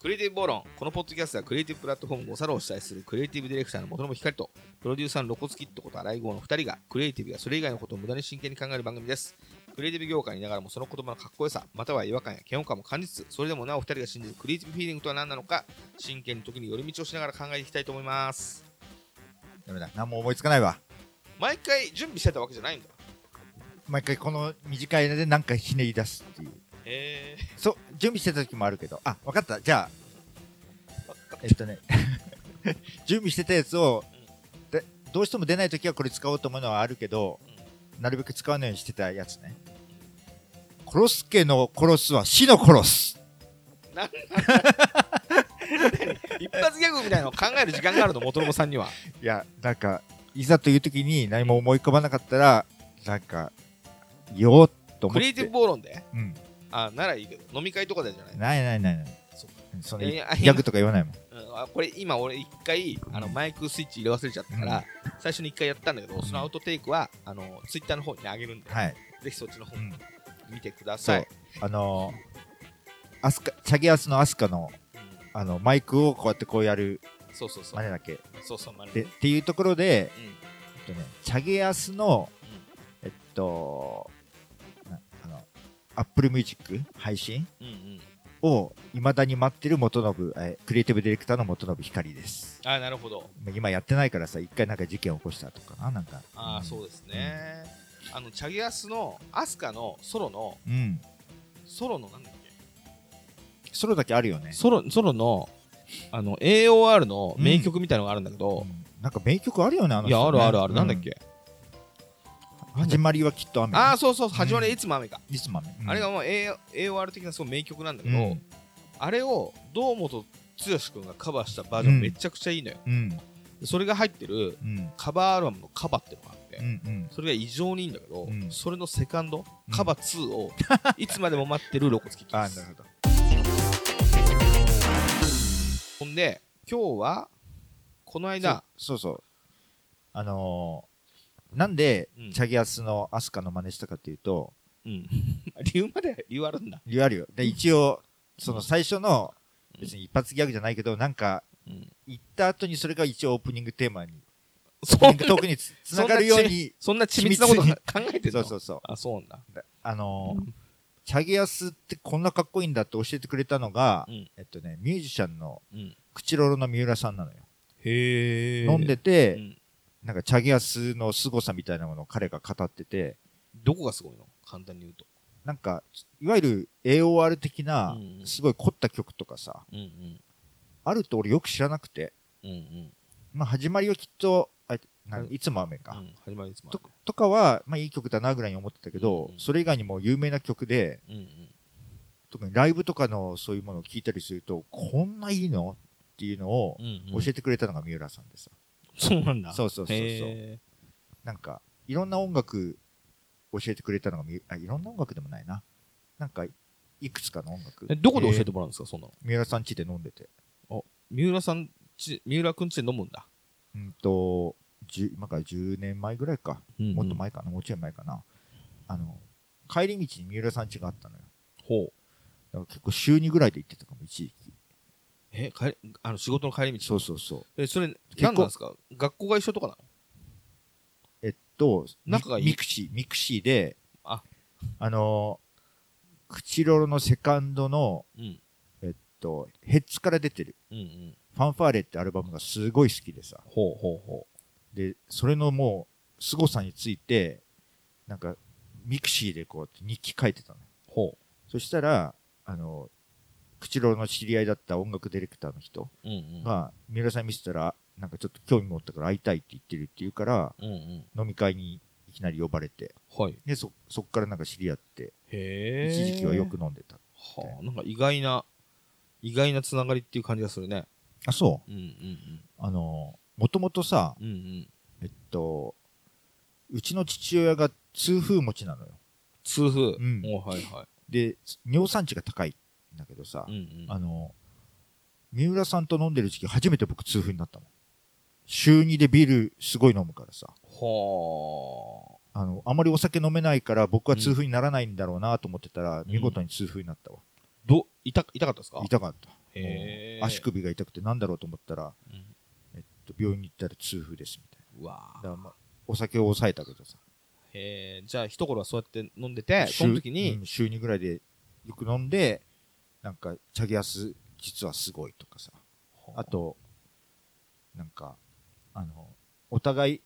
クリエイティブ暴論。このポッドキャストはクリエイティブプラットフォーム5サロを主催するクリエイティブディレクターの元信光と、プロデューサーのロコツキットこと荒井豪の2人が、クリエイティブやそれ以外のことを無駄に真剣に考える番組です。クリエイティブ業界にいながらもその言葉のかっこよさ、または違和感や嫌悪感も感じつつ、それでもなお2人が信じるクリエイティブフィーリングとは何なのか、真剣に時に寄り道をしながら考えていきたいと思います。ダメだ。何も思いつかないわ。毎回準備してたわけじゃないんだ。毎回この短いので何かひねり出すっていう。へそう、準備してた時もあるけど。あ、わかった。じゃあ、ー。えっとね、準備してたやつを、でどうしても出ない時はこれ使おうと思うのはあるけど、なるべく使わないようにしてたやつね。コロスケの殺すは死の殺す。なん一発ギャグみたいなのを考える時間があるの、元信さんには。いや、なんか、いざという時に何も思い浮かばなかったら、なんか、言おうと思って。クリエイティブ暴論でうん。あ、ならいいけど、飲み会とかでじゃない？ないないないない。そギャグとか言わないもん。これ今俺一回あのマイクスイッチ入れ忘れちゃったから、最初に一回やったんだけど、そのアウトテイクはあのツイッターの方に上げるんで、はい。ぜひそっちの方うん。見てください。。あのー、アスカ、チャゲアスのアスカの、うんあの、マイクをこうやってこうやるそうそうそう。真似だっけ？そうそう、まるで、で。っていうところで、うんえっとね、チャゲアスの、えっと、の、アップルミュージック配信。を未だに待ってる元信、えクリエイティブディレクターの元信光です。あ、なるほど。今やってないからさ、一回なんか事件起こしたとかな、なんか。あ、そうですね。あのチャゲアスのアスカのソロのうん。うん。ソロのなんだっけ？ソロだけあるよね。ソロソロのあの AOR の名曲みたいのがあるんだけど、うんなんか名曲あるよね、あのいやあるあるある、なんだっけ？始まりはきっと雨。ああそうそう始まりいつも雨か、いつも雨。うんあれがもう AOR 的なすごい名曲なんだけど、うんあれを堂本剛君がカバーしたバージョンうんめちゃくちゃいいのよ、うん。それが入ってるうん。カバーアルバムのカバっていうのがあって、うん。うん。それが異常にいいんだけど、うんそれのセカンドうんカバ2をいつまでも待ってるロコツキッですなるほんで今日はこの間そうそうそう。あのー、なんで、うん。チャゲアスのアスカの真似したかっていうと、うん。理由まで理由あるんだ、理由あるよ。で、一応、その最初の、別に一発ギャグじゃないけど、なんか、うん、行った後にそれが一応オープニングテーマに、そオープニングトークにつつながるように、そんな緻密なこと考えてるの？そうそうそう。あそうなんだ。あのー、チャゲアスってこんなかっこいいんだって教えてくれたのが、うん。えっとね、ミュージシャンのうん。口ロロの三浦さんなのよ。へえ飲んでて、うんなんかチャゲアスの凄さみたいなものを彼が語ってて、どこがすごいの？簡単に言うと。なんか、いわゆる AOR 的なうんう、ん。すごい凝った曲とかさ、うんうん。あると俺よく知らなくて、うんうん。まあ始まりはきっと、あいいつも雨か。うん始まりいつもあとるとかは、まあいい曲だなぐらいに思ってたけど、うんそれ以外にも有名な曲で、うんうん。特にライブとかのそういうものを聞いたりすると、こんないいの？っていうのをうんうん。教えてくれたのが三浦さんでさ。そうなんだそうそうそうそうへなんか、いろんな音楽教えてくれたのがみ、あ、いろんな音楽でもないな。なんか、いくつかの音楽ー。えどこで教えてもらうんですか？そんなの三浦さん家で飲んでて。三浦さんち三浦くんちで飲むんだうんと、10今から10年前ぐらいか。もっと前かな、もうちょい前かな。あの、帰り道に三浦さん家があったのよ。ほうだから結構週2ぐらいで行ってたかも、一時期。え帰りあの仕事の帰り道？そうそうそう。えそれ構。何なんですか？学校が一緒とかなの？えっと、仲がいい？ミミクシー、ミクシーで、あ。あの、口ロロのセカンドの、うん。えっと、ヘッズから出てる、うんうん。ファンファーレってアルバムがすごい好きでさ。ほうほうほで、それのもう、凄さについて、なんか、ミクシーでこう日記書いてたの。う。ほそしたら、あの、口ロロの知り合いだった音楽ディレクターの人ううんうん。が、三浦さん見せたら、なんかちょっと興味持ったから会いたいって言ってるって言うから、うんうん。飲み会にいきなり呼ばれて、はい。で、そ、そっからなんか知り合って、一時期はよく飲んでた。はあなんか意外な意外なつながりっていう感じがするね。あ、そう。うんうんあの、もともとさ、うんうん。うんえっと、うちの父親が痛風持ちなのよ。痛風。うん。おはいはで、尿酸値が高い。んだけどさ、いうんうん。あの、三浦さんと飲んでる時期初めて僕痛風になったの。週2でビールすごい飲むからさ。はあ。あの、あまりお酒飲めないから僕は痛風にならないんだろうなと思ってたら、見事に痛風になったわ。ど痛痛かったですか？痛かった。足首が痛くてなんだろうと思ったら、うん。えっと、病院に行ったら痛風ですみたいうわなだから、まあ、お酒を抑えたけどさ。へえじゃあ一頃はそうやって飲んでてその時週に、うん週2ぐらいでよく飲んでなんかチャゲアス実はすごいとかさ。あとなんかあのお互い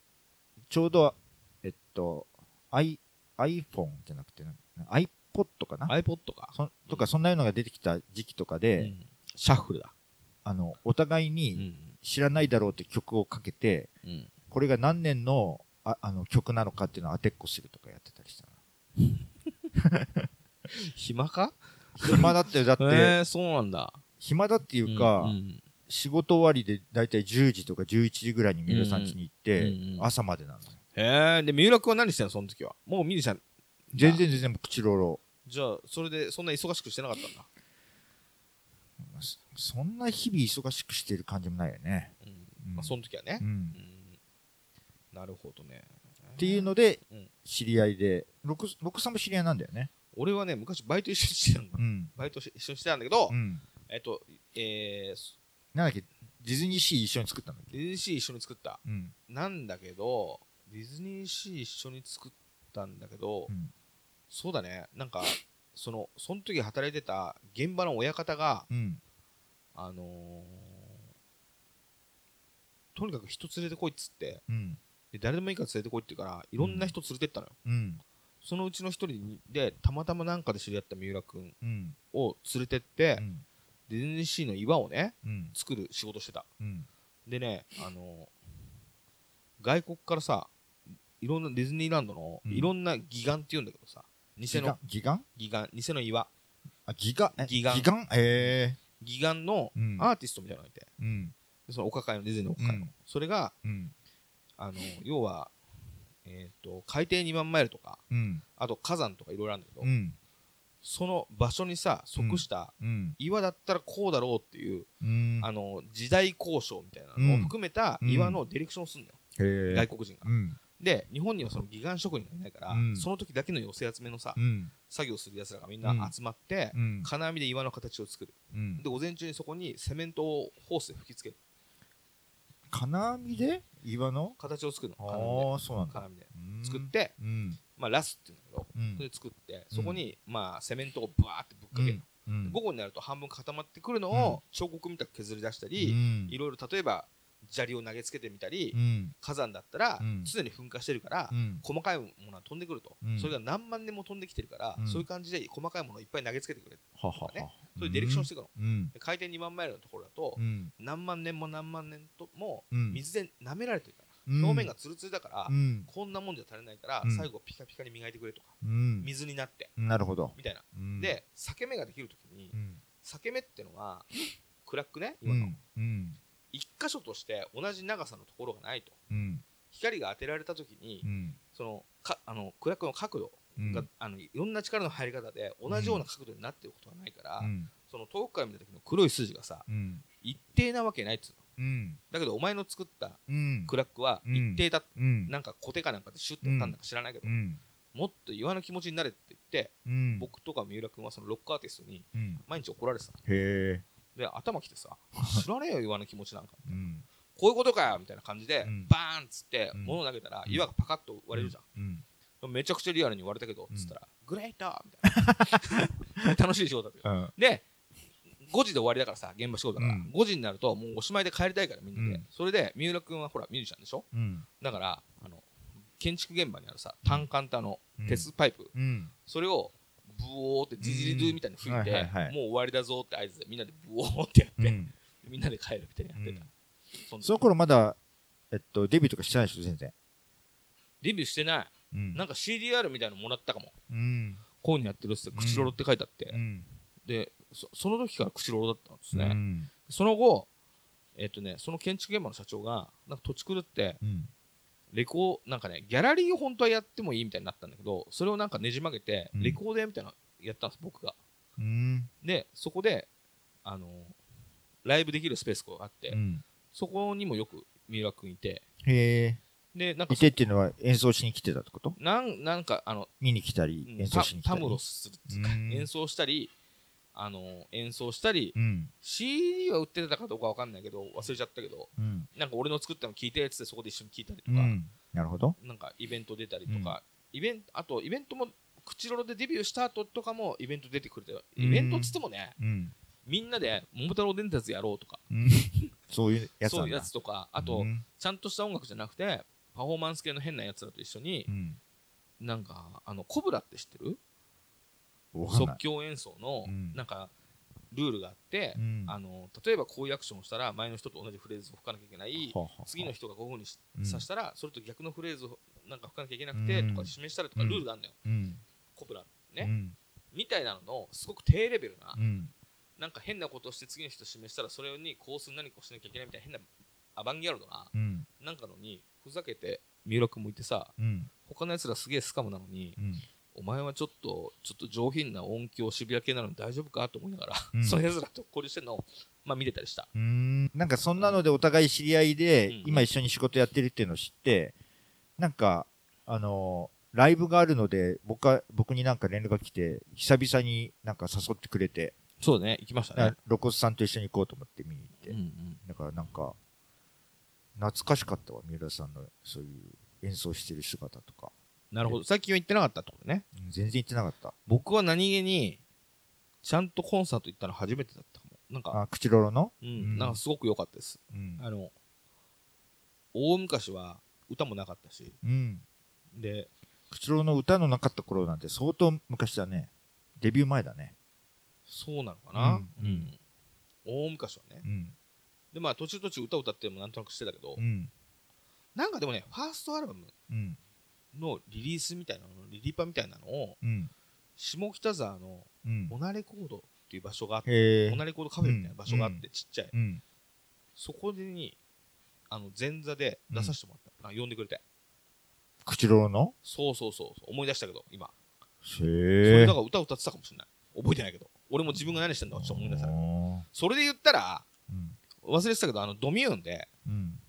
ちょうどえっと i iPhone じゃなくて iPod かな？iPod か、そとかそんなのが出てきた時期とかで、うん。シャッフルだ、あのお互いうんに知らないだろうって曲をかけて、うん、これが何年のああの曲なのかっていうのを当てっこするとかやってたりした 暇か？暇だってだって、へ えそうなんだ。暇だっていうか、仕事終わりでだいたい10時とか11時ぐらいに三浦さん家に行って、朝までなのへえで三浦君は何してんのその時は？もうミリちゃん全然全然口ロロじゃあそれでそんな忙しくしてなかったんだ、そそんな日々忙しくしてる感じもないよね、まあ、その時はね。う、ん。うん。なるほどね。っていうのでうん。知り合いで六六さんも知り合いなんだよね俺はね昔バイト一緒にしてたんだうん、バイトし一緒にしてたんだけど、うん、えっとえー、なんだっけ？ディズニーシー一緒に作ったんだっけ？ディズニーシー一緒に作った。うん。なんだけどディズニーシー一緒に作ったんだけど、うん。そうだね。なんかそのその時働いてた現場の親方がうん。あのーとにかく人連れてこいっつってうん。で誰でもいいから連れてこいって言うからいろんな人連れてったのよ、うんそのうちの一人でたまたまなんかで知り合った三浦君うん。を連れてって、うん。ディズニーシーの岩をねうん。作る仕事してた。うん。でねあの外国からさいろんなディズニーランドのうん。いろんなギガンって言うんだけどさ、偽のギガ？ン？ギガン偽の岩。あギガ？えギガ。ンギガ？ンえギガンのアーティストみたいなのがいて。そのお抱えのディズニーのお抱えの、うん。それがうん。あの要は、えー、と海底2万マイルとかうん。あと火山とかいろいろあるんだけど、うん。その場所にさ即したうん。岩だったらこうだろうっていう、うん。あの時代交渉みたいなのを含めた岩のディレクションをするんだよ、外国人が。うん。で日本にはそのギガン職人がいないから、うん。その時だけの寄せ集めのさ、うん。作業するやつらがみんな集まって、うん。金網で岩の形を作る。うん。で午前中にそこにセメントをホースで吹きつける金網で？岩の？形を作るの。金網ああそうなんだ。で金網で。うん。作って、うんまあ、ラスって言うんだけど、うん。それで作ってそこに、まあ、セメントをブワーってぶっかける、うん。午後になると半分固まってくるのを彫刻みたく削り出したり、うん。いろいろ例えば砂利を投げつけてみたり、うん。火山だったらうん。常に噴火してるから、うん。細かいものは飛んでくると、うん。それが何万年も飛んできてるから、うん。そういう感じで細かいものをいっぱい投げつけてくれるははは。ね。そういうディレクションしていくの、うん。で海底2万マイルのところだと、うん。何万年も何万年ともうん。水で舐められてるから、うん。表面がツルツルだから、うん。こんなもんじゃ足りないから、うん。最後ピカピカに磨いてくれとか、うん。水になって。なるほど。みたいな、うん。で裂け目ができるときに、うん。裂け目ってのはクラックねう今の、ん。うん一箇所として同じ長さのところがないと。うん。光が当てられたときに、うん。そのかあのクラックの角度うん。が、あのいろんな力の入り方で同じような角度になっていることがないから、うん。その遠くから見た時の黒い筋がさうん。一定なわけないっつうの。うん。だけどお前の作ったうん。クラックはうん。一定だ、うん。なんかコテかなんかでシュッてやったんだか知らないけど、うん。もっと岩の気持ちになれって言って、うん。僕とか三浦君はそのロックアーティストにうん。毎日怒られてたの。へえで頭きてさ知らねえよ岩の気持ちなんか。うん。こういうことかよみたいな感じで、うん。バーンっつってうん。物を投げたらうん岩がパカッと割れるじゃん、うん。めちゃくちゃリアルに割れたけどっつったら、グレートみたいな。楽しい仕事だよ。うん。で5時で終わりだからさ現場仕事だから、うん。5時になるともうおしまいで帰りたいからみんなで、うん。それで三浦君はほらミュージシャンでしょ？うん。だからあの建築現場にあるさ単管とあのうん。鉄パイプ、うん。それをブオーってジジリドゥみたいに吹いて、うん。はいはいはい。もう終わりだぞって合図でみんなでブオーってやって、うん。みんなで帰るみたいなやってた、うん。その頃まだえっとデビューとかしてないでしょ全然。デビューしてない。うん。なんか CDR みたいなのもらったかも。うん。こういうのやってるっつって口ロロって書いてあって、うん。でそその時から口ロロだったんですね、うん。その後えっ、とねその建築現場の社長がなんか土地狂ってうんレコーなんかねギャラリーを本当はやってもいいみたいになったんだけどそれをなんかねじ曲げてうん。レコード屋みたいなのやったんです僕が。うん。でそこであのライブできるスペースがあって、うん。そこにもよく三浦君いて。へえ。でなんかいてっていうのは演奏しに来てたってこと？なんなんかあの見に来たりうん演奏しに来たり。たたむろするっつうかうん。演奏したりあの演奏したり、うん。CD は売ってたかどうかわかんないけど忘れちゃったけどうん。なんか俺の作ったの聞いてっつってそこで一緒に聞いたりとか、うん。なるほど。なんかイベント出たりとか、イベントあとイベントも口ロロでデビューした後とかもイベント出てくれてイベントっつってもね、うん。みんなで桃太郎電鉄やろうとかうん。そういうやつ。そういうやつとかあと、うんちゃんとした音楽じゃなくてパフォーマンス系の変なやつらと一緒にう、ん。なんかあのコブラって知ってる？即。興演奏のうんなんかルールがあって、うんあの例えばこういうアクションをしたら前の人と同じフレーズを吹かなきゃいけない次の人がこういうふうにさしたらそれと逆のフレーズをなんか吹かなきゃいけなくてうんとか示したりとかうんルールがあるんだよ、うん。コブラうね、ん。みたいなののすごく低レベルな、うん。なんか変なことをして次の人示したらそれにこうする何かをしなきゃいけないみたいな変なアバンギャルドなうん。なんかのにふざけて三浦君もいてさうん。他のやつらすげえスカムなのにうん。お前はちょっとちょっと上品な音響渋谷系なのに大丈夫かと思いながら、うん。そのやつらと交流してるのを、まあ、見てたりした。うーん。なんかそんなのでお互い知り合いで、うん今一緒に仕事やってるっていうのを知って、なんか、あのーライブがあるので、僕は、僕になんか連絡が来て、久々になんか誘ってくれて、そうだね行きましたね、露骨さんと一緒に行こうと思って見に行って、うんうん、だからなんか、懐かしかったわ、三浦さんのそういう演奏してる姿とか。なるほど最近は行ってなかったってことねうん全然行ってなかった。僕は何気にちゃんとコンサート行ったの初めてだったかもなんかあ、口ロロの？うん、うんなんかすごく良かったですうん。あの大昔は歌もなかったしうん。で口ロロの歌のなかった頃なんて相当昔だね。デビュー前だね。そうなのかな、うんうん大昔はねうん。でまあ途中途中歌歌ってもなんとなくしてたけど、うん。なんかでもねファーストアルバムうん。のリリースみたいなのリリパみたいなのをうん。下北沢のうん。モナレコードっていう場所があって、モナレコードカフェみたいな場所があって、うん。ちっちゃい。うん。そこでにあの前座で出させてもらった、あ呼んでくれて。口ロロの？そうそうそう思い出したけど今。へそれえだから歌歌ってたかもしれない。覚えてないけど。俺も自分が何してんだかちょっと思い出せな。それで言ったらうん。忘れてたけどあのドミューンでうん。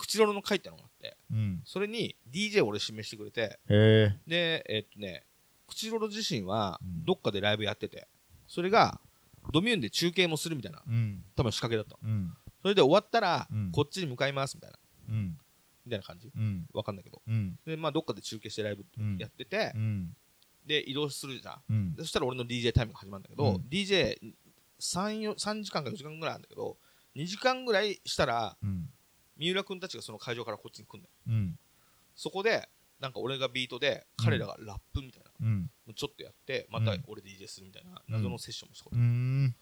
口ロロの書いたのがあってうん。それに DJ を俺指名してくれて。でえっとね口ロロ自身はうんどっかでライブやっててそれがドミューンで中継もするみたいなうん。多分仕掛けだったのうん。それで終わったらうんこっちに向かいますみたいなうん。みたいな感じうん。わかんないけどうん。でまあどっかで中継してライブうんやっててうん。で移動するじゃんそしたら俺の DJ タイムが始まるんだけど、うん DJ3 よ3時間か4時間ぐらいあるんだけど2時間ぐらいしたらうん。三浦君たちがその会場からこっちに来るんだようん。そこでなんか俺がビートで彼らがラップみたいなうん。のちょっとやってまたうん俺 DJ するみたいな謎のセッションもしたことう、ん。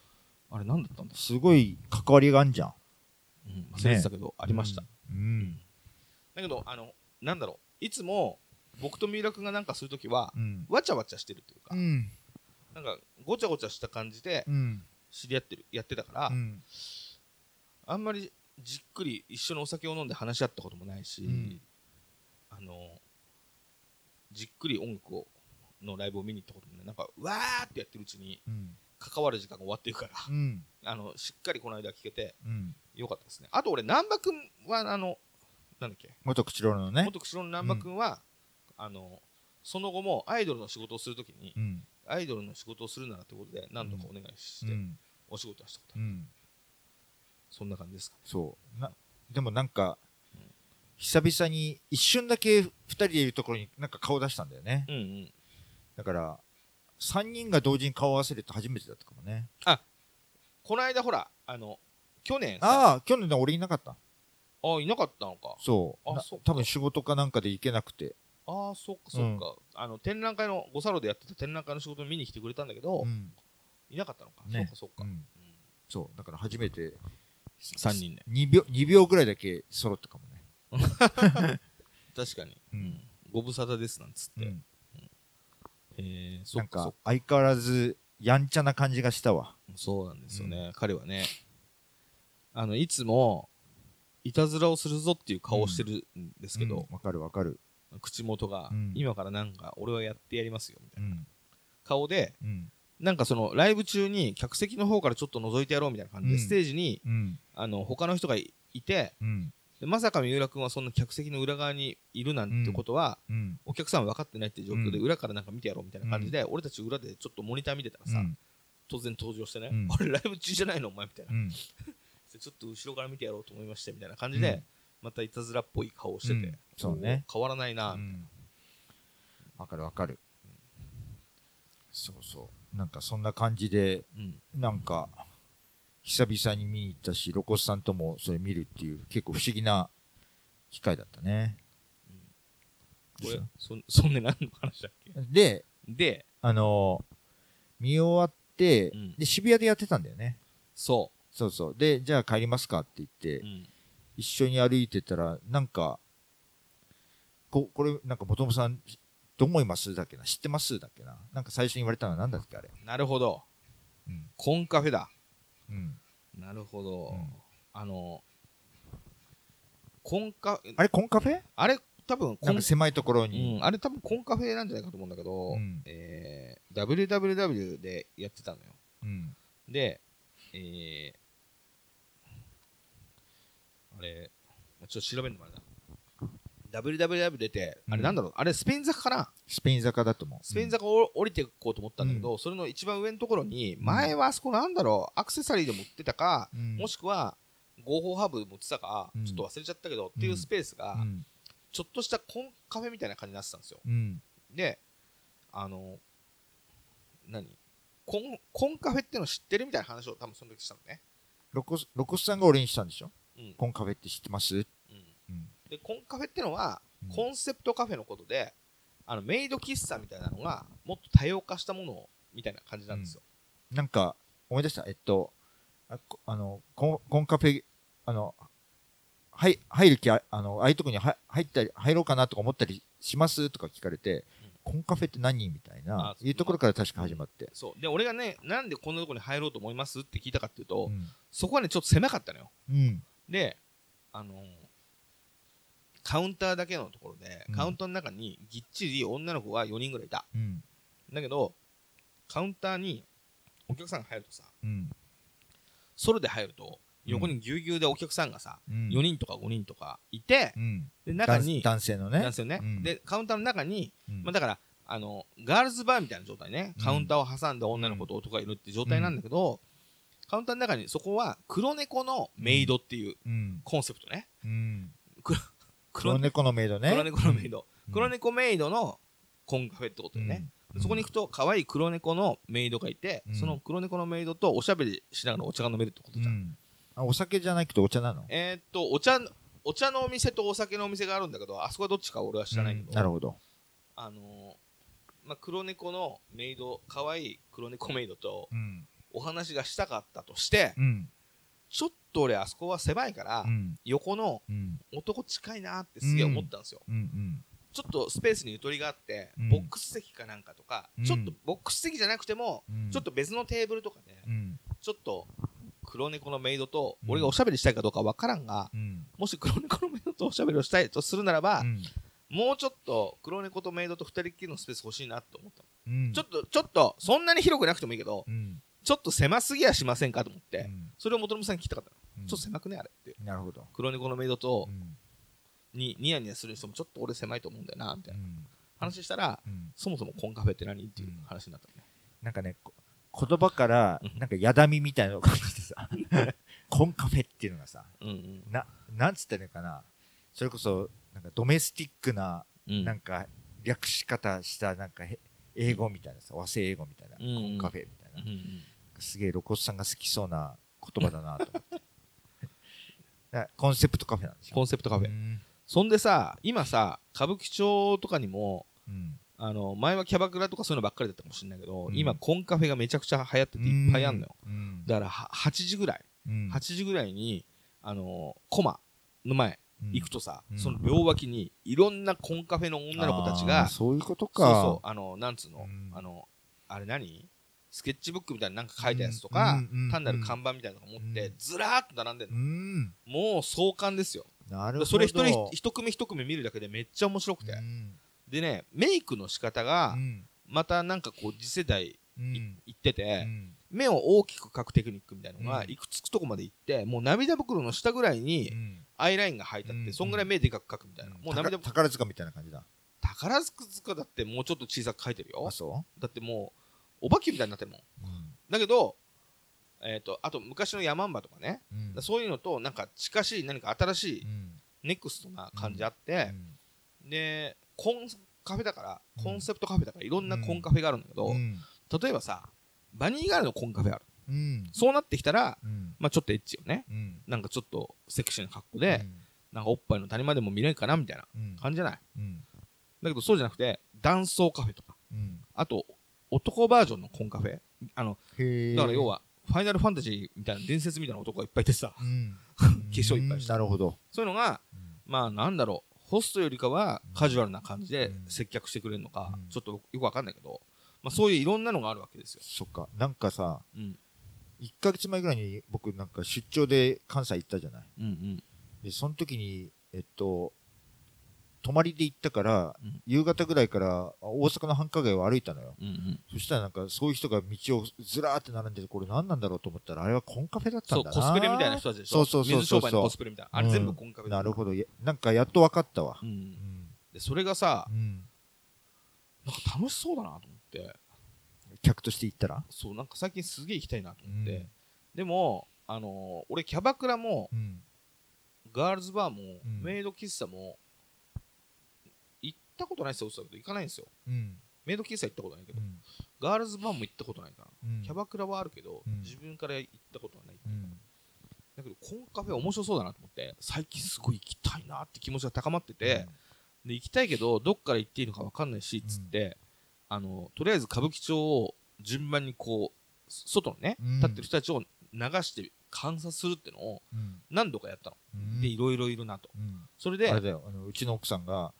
あれ何だったんだ、すごい関わりがあんじゃん。うん、忘れてたけど、ありました、うん。だけどあのなんだろういつも僕と三浦君がなんかするときはうん。わちゃわちゃしてるっていうか、うん。なんかごちゃごちゃした感じでうん。知り合ってるやってたから、うん。あんまりじっくり一緒にお酒を飲んで話し合ったこともないし、うんあのじっくり音楽をのライブを見に行ったこともねなんかわーってやってるうちにうん。関わる時間が終わっていくからうん。あのしっかりこの間聞けてうん。よかったですねあと俺難波君はあのなんだっけ？元口ロロのね。元釧路の難波君は、あのその後もアイドルの仕事をするときに、うん。アイドルの仕事をするならということで何度かお願いして、うん。お仕事はしたことある、うん。そんな感じですか？ねそう。な、でもなんかうん、久々に一瞬だけ二人でいるところになんか顔出したんだよね。うんうんだから、三人が同時に顔を合わせるって初めてだったかもね。この間ほらあの去年さああ、去年俺いなかった。あいなかったのかそう。なあそっか多分仕事かなんかで行けなくて。ああそっかそっか、あの展覧会の五サロでやってた展覧会の仕事に見に来てくれたんだけど、うん。いなかったのか、ねそっかそっか、うんそう。だから初めて3人で2秒、2秒ぐらいだけ揃ったかもね。確かに、うんご無沙汰ですなんつって、うん。えー、そっか相変わらずやんちゃな感じがしたわ。そうなんですよね、彼はねあのいつもいたずらをするぞっていう顔をしてるんですけど、うんわかるわかる。口元が、うん今からなんか俺はやってやりますよみたいなうん。顔でうん。なんかそのライブ中に客席の方からちょっと覗いてやろうみたいな感じで、うん。ステージにうん。あの他の人がいいてうん。でまさか三浦君はそんな客席の裏側にいるなんてことは、うん。お客さんは分かってないっていう状況でうん。裏からなんか見てやろうみたいな感じで、俺たち裏でちょっとモニター見てたらさ、うん。突然登場してね、うん。あれライブ中じゃないのお前みたいな、ちょっと後ろから見てやろうと思いましてみたいな感じで、うん。またいたずらっぽい顔をしてて、うん。そうね。変わらないな、うん。わかるわかる。そうそう。なんかそんな感じで、うん。なんか、久々に見に行ったし、ロコスさんともそれ見るっていう、結構不思議な機会だったね。これそそんで何の話だっけ？で、で、あのー見終わって、うん。で、渋谷でやってたんだよね。そそうそう。で、じゃあ帰りますかって言って、う、うん。一緒に歩いてたら、なんか、ここれ、なんか、元友さん、どう思います？だっけな？知ってます？だっけな？なんか最初に言われたのは何だっけあれ？なるほどうん。コンカフェだうん。なるほど、うんあのコンカあれ、コンカフェ？あれ多分コンなんか狭いところうに。ん、あれ多分コンカフェなんじゃないかと思うんだけど、うんえー WWW でやってたのようん。で、えー、あれ、ちょっと調べるのもあれだ。WWW 出て、あれなんだろう、あれスペイン坂かな？スペイン坂だと思う。スペイン坂を降りていこうと思ったんだけど、それの一番上のところに、前はあそこなんだろう、アクセサリーでも売ってたか、うんもしくは合法ハーブでも売ってたか、うんちょっと忘れちゃったけど、っていうスペースが、うん。ちょっとしたコンカフェみたいな感じになってたんですよ。うん。で、あの、何？コンコンカフェっての知ってるみたいな話を多分その時したのね。ロコス、ロコスさんが俺にしたんでしょ？うん。コンカフェって知ってます？うんうん。で、コンカフェってのは、うんコンセプトカフェのことで、あの、メイド喫茶みたいなのが、もっと多様化したものみたいな感じなんですよ。なんか、思い出した。えっと、あこあの、コンコンカフェ、あの、はい、入る気あ、あの、ああいうとこには入ったり、入ろうかなとか思ったりしますとか聞かれて、コンカフェって何みたいなあ、いうところから確か始まって。そう。で、俺がね、なんでこんなとこに入ろうと思いますって聞いたかっていうと、うん。そこはね、ちょっと狭かったのよ。うん。で、あのーカウンターだけのところで、うんカウンターの中にぎっちり女の子が4人ぐらいいた。うん。だけど、カウンターにお客さんが入るとさ、うん。ソロで入ると、横にぎゅうぎゅうでお客さんがさ、うん4人とか5人とかいて、うん。で、中に、男男性のね。なんですよね、うんで、カウンターの中に、うんまあ、だから、あの、ガールズバーみたいな状態ね、うんカウンターを挟んだ女の子と男がいるって状態なんだけど、カウンターの中にそこは黒猫のメイドっていううん。コンセプトね。うん。黒黒猫のメイドね。黒猫のメイド。うん黒猫メイドのコンカフェってことよね。うん。そこに行くと可愛い黒猫のメイドがいて、うんその黒猫のメイドとおしゃべりしながらお茶が飲めるってことじゃん。うん。あ、お酒じゃなくてお茶なの？えーっと、お茶、お茶のお店とお酒のお店があるんだけど、あそこはどっちか俺は知らないけど、うんなるほど。あのーまあ、黒猫のメイド、可愛い黒猫メイドとうん。お話がしたかったとして、うん。ちょっと俺あそこは狭いから、うん。横のうん。男近いなってすげえ思ったんですよ。ちょっとスペースにゆとりがあって、うんボックス席かなんかとか、うんちょっとボックス席じゃなくても、うんちょっと別のテーブルとかで、うん。ちょっと黒猫のメイドとうん俺がおしゃべりしたいかどうかわからんが、うん。もし黒猫のメイドとおしゃべりをしたいとするならば、うん。もうちょっと黒猫とメイドと二人っきりのスペース欲しいなと思った。ちょっと、ちょっと、そんなに広くなくてもいいけど、うん。ちょっと狭すぎやしませんかと思って、うんそれを元信さんに聞きたかったの。うんちょっと狭くねあれって。なるほど。黒猫のメイドとうん。にニヤニヤする人もちょっと俺狭いと思うんだよな、みたいなうん。話したら、うん。そもそもコンカフェって何っていう話になったのね。なんかね、こ言葉からう、んなんかやだみみたいなのが感じてさ、コンカフェっていうのがさ、うんうん。な、なんつってんのかな、それこそ、なんかドメスティックな、うんなんか略し方した、なんかへ英語みたいなさ、和製英語みたいな、うんコンカフェみたいなう。んうんすげえ露骨さんが好きそうな言葉だなと思って。コンセプトカフェなんですよ。コンセプトカフェ。うんそんでさ、今さ、歌舞伎町とかにも、うん。あの、前はキャバクラとかそういうのばっかりだったかもしれないけど、うん今コンカフェがめちゃくちゃ流行ってていっぱいあんのよ。うん。だからは8時ぐらい、うん8時ぐらいに、あの、コマの前うん行くとさ、うんその両脇にいろんなコンカフェの女の子たちが、そういうことそうか。そう、あの、なんつうの、うんあの、あれ何？スケッチブックみたいななんか書いたやつとか、単なる看板みたいなの持って、うんずらーっと並んでるうの。ん。もう壮観ですよ。なるほど。それ一人一組一組見るだけでめっちゃ面白くて。うんでね、メイクの仕方がう、んまたなんかこう次世代うん行ってて、うん目を大きく描くテクニックみたいなのがうんいくつくとこまで行って、もう涙袋の下ぐらいにうんアイラインが入ってあって、うんそんぐらい目でかく描くみたいな。もう涙袋、宝塚みたいな感じだ。宝塚だってもうちょっと小さく描いてるよあ、。そだってもう、お化けみたいになってるもん。ううん。だけど、えっ、と、あと昔のヤマンバとかね、うん。そういうのとなんか近しい何か新しいうん。ネクストな感じあってう、ん。で、コンカフェだから、うん。コンセプトカフェだからいろんなコンカフェがあるんだけど、うん。例えばさ、バニーガールのコンカフェある。うん。そうなってきたら、うん。まあちょっとエッチよね。うん。なんかちょっとセクシーな格好で、なんかおっぱいの谷間でも見れるかなみたいなうん。感じじゃない？うん。だけどそうじゃなくて、男装カフェとか、うん。あと、男バージョンのコンカフェ？あの、だから要は、ファイナルファンタジーみたいな伝説みたいな男がいっぱいいてさ、うん。化粧いっぱいして。なるほど。そういうのが、まあなんだろう、ホストよりかはカジュアルな感じでうん。接客してくれるのか、うん。ちょっとよくわかんないけど、まあそういういろんなのがあるわけですよ。そっか。なんかさうん。1ヶ月前ぐらいに僕なんか出張で関西行ったじゃない。うんうん。でその時にえっと泊まりで行ったから、うん。夕方ぐらいから大阪の繁華街を歩いたのよ。うんうん。そしたらなんかそういう人が道をずらーって並んでてこれ何なんだろうと思ったらあれはコンカフェだったそう、んだな。コスプレみたいな人たちでしょ。そうそうそうそう水商売のコスプレみたいな。あれ全部コンカフェだなるほど。なんかやっと分かったわ。う。ん。う。ん。で、それがさ、うん。なんか楽しそうだなと思って、客として行ったら？そう、なんか最近すげえ行きたいなと思って、うん。でも、あのー俺キャバクラも、うん。ガールズバーも、うん。メイド喫茶も、行ったことないって言ってたけど、行かないんですよ。うん。メイド喫茶行ったことないけど、うん。ガールズバーも行ったことないから、うん。キャバクラはあるけど、うん。自分から行ったことはない。うん。だけど、コンカフェ面白そうだなと思って、最近すごい行きたいなって気持ちが高まってて、で、行きたいけど、どっから行っていいのか分かんないし、つって、あの、とりあえず歌舞伎町を順番にこう、外のね、うん。立ってる人たちを流して観察するってのをうん。何度かやったの。うん。で、いろいろいるなと。うん。それであ、れだよ。あのうちの奥さんが「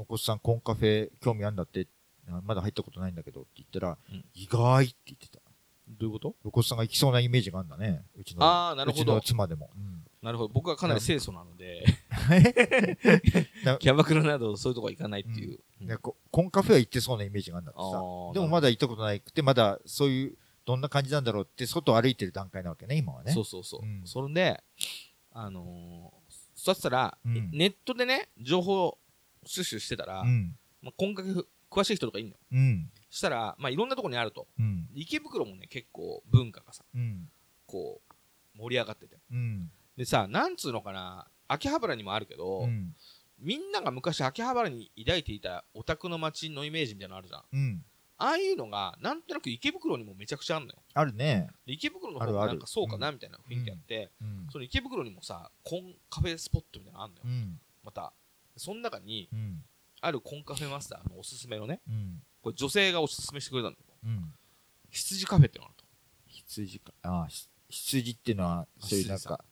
お子さんコンカフェ興味あるんだって。あまだ入ったことないんだけど」って言ったら「うん。意外」って言ってた。どういうこと？お子さんが行きそうなイメージがあるんだね。うちのあーなるほど。うちの妻でも、うん。なるほど。僕はかなり清楚なので、な キャバクラなどそういうとこは行かないっていう。うん。コンカフェは行ってそうなイメージがあるんだってさ。でもまだ行ったことないくてまだそういうどんな感じなんだろうって外を歩いてる段階なわけね今はね。そうそうそう。うん。それで、あのーそしたら、うん。ネットでね、情報収集してたら、うん。まあ、今回詳しい人とかいんのよ。うん。したら、まあ、いろんなところにあると。うん。池袋もね、結構文化がさ、うん。こう、盛り上がってて。うん。でさ、なんつうのかな、秋葉原にもあるけど、うん。みんなが昔秋葉原に抱いていたオタクの街のイメージみたいなのあるじゃん。うん。ああいうのが、なんとなく池袋にもめちゃくちゃあるのよ。あるね。で池袋の方がなんかそうかなみたいな雰囲気あって、うん。その池袋にもさ、コンカフェスポットみたいなのあるのよ。うん。また、その中に、うんあるコンカフェマスターのおすすめのね、うんこれ女性がおすすめしてくれたんだけど、うん羊カフェってのがあると。羊かあ羊っていうのはそういうなんか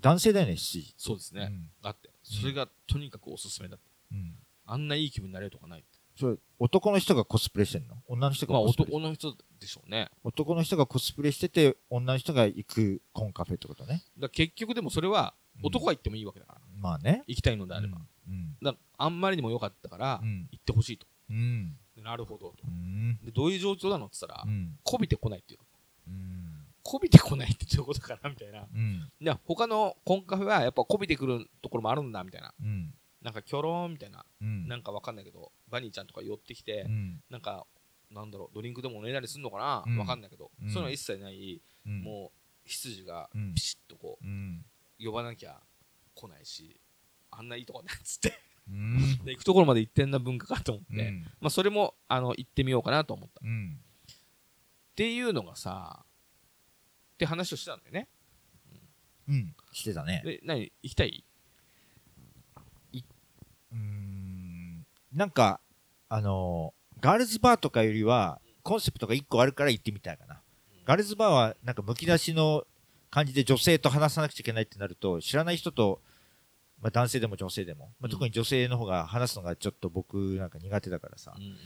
男性だよね羊そうですね。うんあって。それがとにかくおすすめだって。うんあんないい気分になれるとかないって。それ男の人がコスプレしてんの？女の人がまあコスプレ、男の人でしょうね。男の人がコスプレしてて女の人が行くコンカフェってことねだ結局でもそれはうん男が行ってもいいわけだから。まあね行きたいのであれば。うん。だあんまりにも良かったからうん。行ってほしいと。うん。でなるほどと。うん。でどういう状況なのって言ったらう、ん。こびてこないっていう。うん。こびてこないってどういうことかなみたいな。うん。他のコンカフェはやっぱこびてくるところもあるんだみたいな。うん。なんかキョローンみたいな。うん。なんかわかんないけど、バニーちゃんとか寄ってきてう、ん。なんか、なんだろう、ドリンクでもおねだりするのかな、うん。わかんないけど、うん。そういうのは一切ない、うん。もう、羊がうん。ピシッとこうん。う、呼ばなきゃ来ないし、あんないいとこねっつって、うん。で行くところまで行ってんな文化かと思って、うん。まあそれも、あの、行ってみようかなと思った。っうん。ていうのがさ、って話をしてたんだよね。うん。してたね。で、何行きたい？うーん。なんかあのーガールズバーとかよりはコンセプトが1個あるから行ってみたいかな。ガールズバーはなんかむき出しの感じで女性と話さなくちゃいけないってなると知らない人と、まあ、男性でも女性でも、まあ、うん。特に女性の方が話すのがちょっと僕なんか苦手だからさ。うんうん。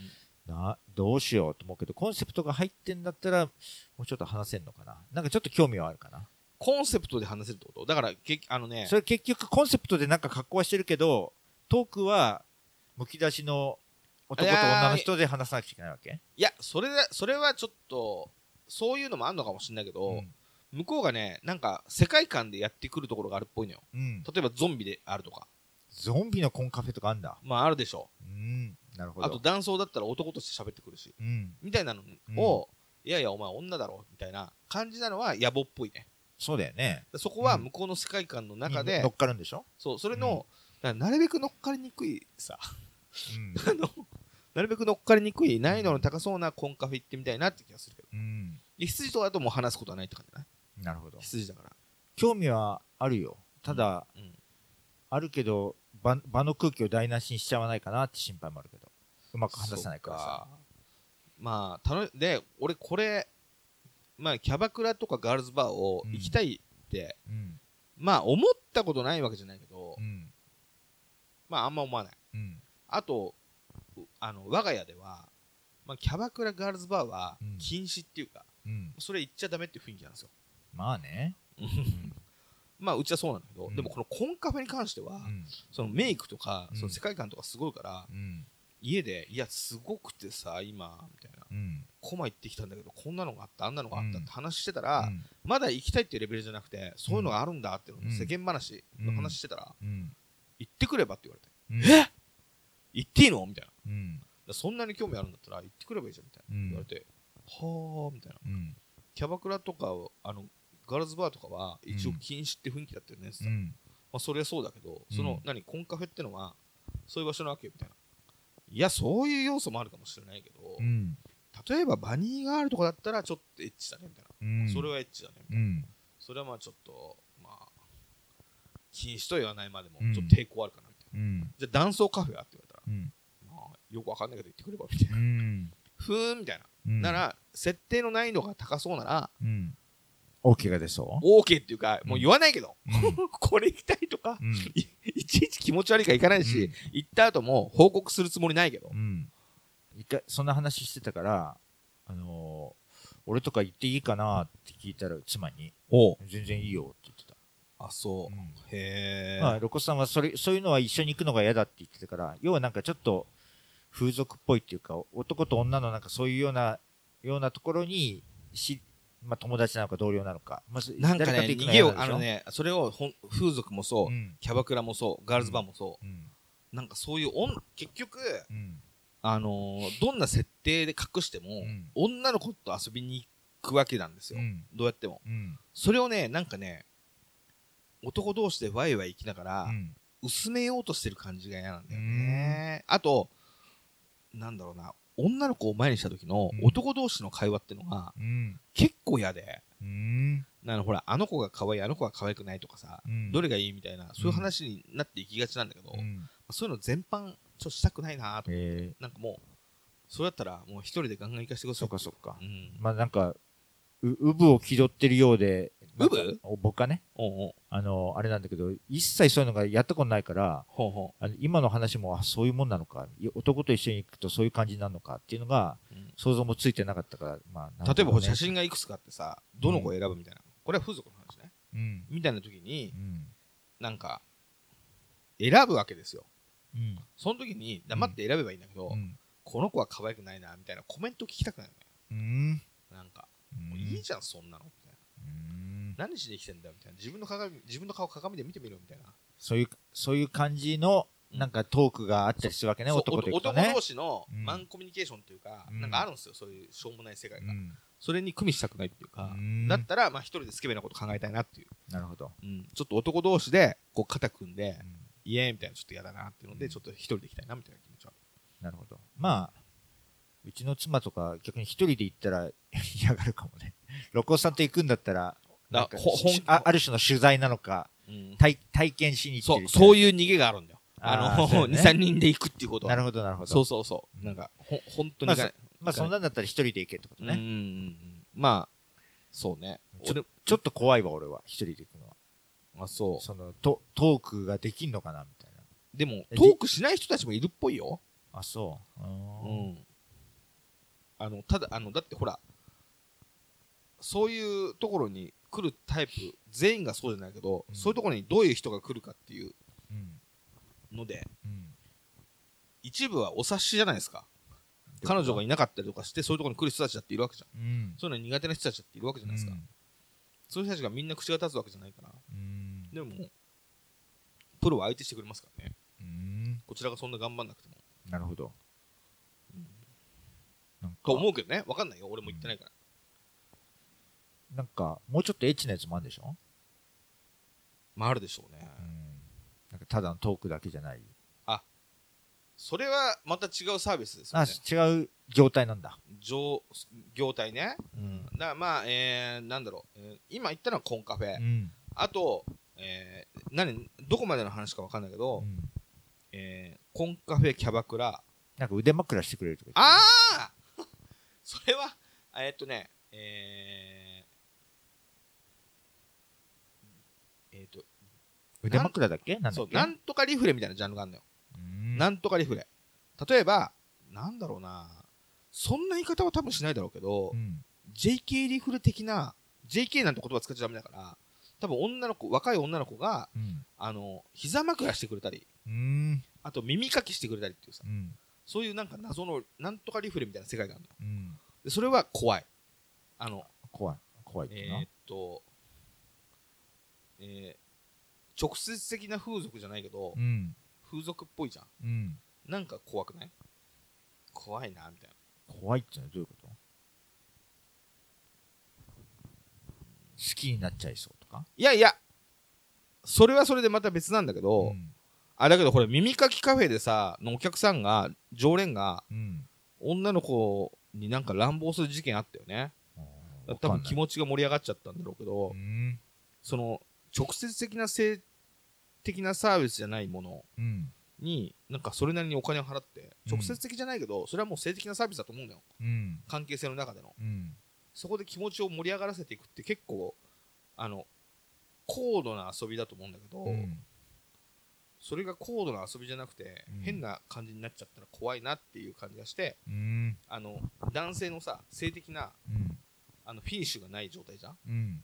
などうしようと思うけどコンセプトが入ってんだったらもうちょっと話せんのかな。なんかちょっと興味はあるかな。コンセプトで話せるってこと？だから、けあのね。そ、れ結局コンセプトでなんか格好はしてるけどトークはむき出しの男と女の人で話さなくちゃいけないわけ？いや、それだ、それはちょっと、そういうのもあるのかもしれないけど、うん向こうがね、なんか世界観でやってくるところがあるっぽいのよ。うん、例えばゾンビであるとか、ゾンビのコンカフェとかあんだ。まああるでしょ。うん。なるほう。ど。あと男装だったら男として喋ってくるし、うん。みたいなのを、いやいやお前女だろみたいな感じなのは野暮っぽいね。そうだよね。そこは向こうの世界観の中で、に乗っかるんでしょ？そうそれの、なるべく乗っかりにくいさ。あのなるべく乗っかりにくい難易度の高そうなコンカフェ行ってみたいなって気がするけど。うん。羊とかだともう話すことはないって感じだねなるほど。羊だから興味はあるよ。ただ、うんあるけど場、場の空気を台無しにしちゃわないかなって心配もあるけど。うまく話せないからさ。まあたので俺これまあキャバクラとかガールズバーを行きたいって、うん。まあ思ったことないわけじゃないけど、うん。まああんま思わないうん。あとうあの我が家では、まあ、キャバクラガールズバーはうん禁止っていうか、うん。それ言っちゃダメっていう雰囲気なんですよまあね。うん。まあうちはそうなんだけど、うんでもこのコンカフェに関しては、うん。そのメイクとか、うんその世界観とかすごいからうん。家でいやすごくてさ今みたいなうん。コマ行ってきたんだけどこんなのがあったあんなのがあったうんって話してたら、うんまだ行きたいっていうレベルじゃなくてそういうのがあるんだって世間話の話してたら、うん。行ってくればって言われうんて、え？行っていいの？みたいなそんなに興味あるんだったら行ってくればいいじゃんみたいな、うん言われてはあみたいなうん。キャバクラとかをあのガールズバーとかは一応禁止って雰囲気だったよねってうん。まあ、それはそうだけど、そのうん何コンカフェってのはそういう場所なわけよみたいないやそういう要素もあるかもしれないけど、うん。例えばバニーガールとかだったらちょっとエッチだねみたいな、うん。それはエッチだねみたいな、うん。それはまあちょっとまあ禁止と言わないまでもうんちょっと抵抗あるかなみたいな、うん。じゃあ男装カフェはって言われたら、うん。まあ、よくわかんないけど言ってくればみたいな、うん。ふーんみたいな、うん。なら設定の難易度が高そうならうん。OK が出そう？OK っていうかもう言わないけど、うん。これ行きたいとかうん。いいちいち気持ち悪いから行かないし、うん。行った後も報告するつもりないけど。う、ん。一回、そんな話してたから、あのー俺とか行っていいかなって聞いたら、妻に、お全然いいよって言ってた。あそう、うん。へえ、まあ、ロコさんはそれ、そういうのは一緒に行くのが嫌だって言ってたから、要はなんかちょっと風俗っぽいっていうか、男と女のなんかそういうような、ようなところに、し、まあ友達なのか同僚なのか。まず、なんかね逃げよう嫌でしょ？あの、ねそれを風俗もそう、うん。キャバクラもそうガールズバーもそう、うん。なんかそういう結局うん。あのーどんな設定で隠しても、ん女の子と遊びに行くわけなんですよ、うん。どうやってもうん。それをねなんかね男同士でワイワイ行きながら、うん。薄めようとしてる感じが嫌なんだよねあとなんだろうな女の子を前にした時のうん男同士の会話ってのがうん。結構嫌でうん。なのほらあの子が可愛いあの子が可愛くないとかさ、うんどれがいいみたいなそういう話になっていきがちなんだけど、うん。そういうの全般ちょっとしたくないなとえなんかもうそれだったらもう一人でガンガン行かしてくだー、さいそっかそっかう。んまあなんか、う、うぶを気取ってるようで、うぶなんか僕はね、あの、あれなんだけど、一切そういうのがやったことないから、ほうほあの今の話も、あ、そういうもんなのか、い男と一緒に行くとそういう感じになるのかっていうのが、う、うん。想像もついてなかったから、まあ、なるほ例えば写真がいくつかあってさどの子を選ぶみたいな、これは風俗の話ね。うん。みたいな時にうん。なんか選ぶわけですよ。うん。その時に黙って選べばいいんだけど、うん。この子は可愛くないなみたいなコメント聞きたくないのよ。うん。なんか、うん。もういいじゃんそんなのみたいなうん何しに来てんだよみたいな。自分の鏡自分の顔鏡で見てみろみたいな。そういう、そういう感じの、うん。なんかトークがあったりするわけね、男とね。男同。士のうん。マンコミュニケーションというか、うん。なんかあるんですよそういうしょうもない世界が、うん。それに組みしたくないっていうか、うん。だったらまあ一人でスケベなこと考えたいなっていう、なるほど。うん。ちょっと男同士でこう肩組んで、うん。イエーイみたいなちょっと嫌だなっていうので、うん。ちょっと一人で行きたいなみたいな気持ちはなるほど。まあ、うちの妻とか逆に一人で行ったら嫌がるかもね。露光さんと行くんだったら、なんかほほんあある種の取材なのか、うん体体験しに行ってるそうそうう。いう逃げがあるんだよあのね23人で行くっていうことはなるほど、なるほど。そうそうそうなんかほ本当に行かないまあ、そんなんだったら一人で行けってことね。うんまあそうねちょ俺ちょっと怖いわ、俺は。一人で行くのは。あそその、トトークができんのかなみたいな。うでもえトークしない人たちもいるっぽいよあ、そう。うんあのただあのだってほらそういうところに来るタイプ全員がそうじゃないけど、うん。そういうところにどういう人が来るかっていううん。のでうん。一部はお察しじゃないですか。彼女がいなかったりとかしてそういうところに来る人たちだっているわけじゃん。うん。そういうの苦手な人たちだっているわけじゃないですか、そういう人たちがみんな口が立つわけじゃないから。うん。でもプロは相手してくれますからね。うん。こちらがそんな頑張んなくても。なるほど。と思うけどね。分かんないよ。俺も言ってないからなんか、もうちょっとエッチなやつもあるんでしょ？まああるでしょうね。うん。なんかただのトークだけじゃない。それはまた違うサービスですよあ、ね。違う業態なんだ。業業態ね。うん。だからまあ、えー、なんだろう、えー今言ったのはコンカフェ。うん。あと、えー、何、どこまでの話かわかんないけど、うんえー、コンカフェキャバクラ。なんか腕枕してくれるとか言ってああ それは、えーっとね、えー、えーっと、腕枕だっけ？なんだそう、っけなんとかリフレみたいなジャンルがあるのよ。うん。なんとかリフレ。例えば、なんだろうな、そんな言い方は多分しないだろうけど、うん。JK リフレ的な、JK なんて言葉使っちゃダメだから、多分女の子、若い女の子が、うん。あの、膝枕してくれたり、うん。あと耳かきしてくれたりっていうさう、ん。そういうなんか謎の、なんとかリフレみたいな世界があるの。よ。うん。でそれは怖い。あの、怖い。怖いってなえーっと、えー直接的な風俗じゃないけど、うん。風俗っぽいじゃん。うん。なんか怖くない？怖いな、みたいな。怖いってのはどういうこと？好きになっちゃいそうとか？いやいや、それはそれでまた別なんだけど、うん。あ、だけどこれ耳かきカフェでさ、のお客さんが、常連が、うん。女の子になんか乱暴する事件あったよね。多分気持ちが盛り上がっちゃったんだろうけど、うん。その、直接的な性的なサービスじゃないものうん。に、なんかそれなりにお金を払って、うん。直接的じゃないけど、それはもう性的なサービスだと思うんだよ。うん。関係性の中での。うん。そこで気持ちを盛り上がらせていくって結構、あの、高度な遊びだと思うんだけど、うん。それが高度な遊びじゃなくて、うん。変な感じになっちゃったら怖いなっていう感じがして、うん。あの、男性のさ、性的な、うん。あの、フィニッシュがない状態じゃん。うん。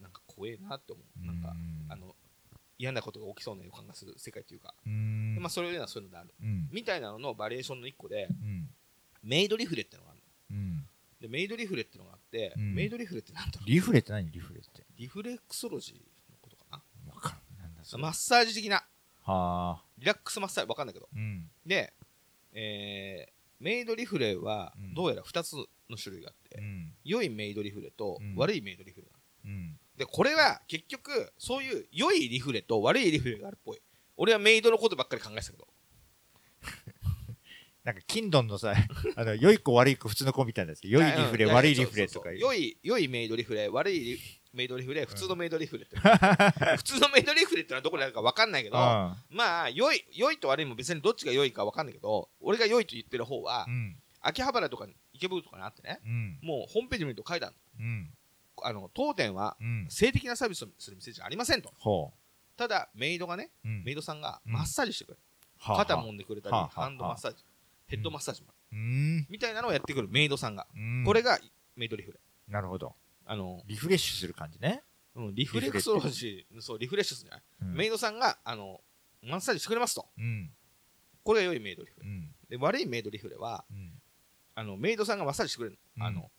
なんか怖えなって思う。なんか、うん。あの、嫌なことが起きそうな予感がする世界というか、まあ、そういうようなそういうのである。うん。みたいなののバリエーションの一個で、うん。メイドリフレってのがあるの。うん。で、メイドリフレってのがあって、うん。メイドリフレってなんだろう。リフレって何？リフレって。リフレクソロジーのことかな。わかん。なんだマッサージ的な、はあ。リラックスマッサージ、わかんないけど。うん。で、えー、メイドリフレはうん。どうやら2つの種類があって、うん。良いメイドリフレとうん。悪いメイドリフレがある。うんで、これは結局、そういう良いリフレと悪いリフレがあるっぽい。俺はメイドのことばっかり考えてたけど。なんか、キンドンのさ、あの、良い子悪い子普通の子みたいなやつ。良いリフレ、うん悪いリフレとか良い、良いメイドリフレ、悪いリメイドリフレ、普通のメイドリフレって。普通のメイドリフレってのはどこにあるか分かんないけど、あまあ、良い、良いと悪いも別にどっちが良いか分かんないけど、俺が良いと言ってる方は。秋葉原とか池袋とかにあってね、うん。もうホームページ見ると書いてあるうん。の。あの、当店はうん。性的なサービスをする店じゃありませんと。ほただ、メイドがね、う。うんメイドさんがうんマッサージしてくれる。はあ肩揉んでくれたり、はあはあハンドマッサージ、ヘッドマッサージも。みたいなのをやってくるメイドさんが。うんこれがメイドリフレ。なるほど。あの、リフレッシュする感じね。うん、リフレクソロジー、そう、リフレッシュするんじゃない、うんメイドさんが、あの、マッサージしてくれますと。うん。これが良いメイドリフレ。うん。で、悪いメイドリフレは、うん。あの、メイドさんがマッサージしてくれる。あの、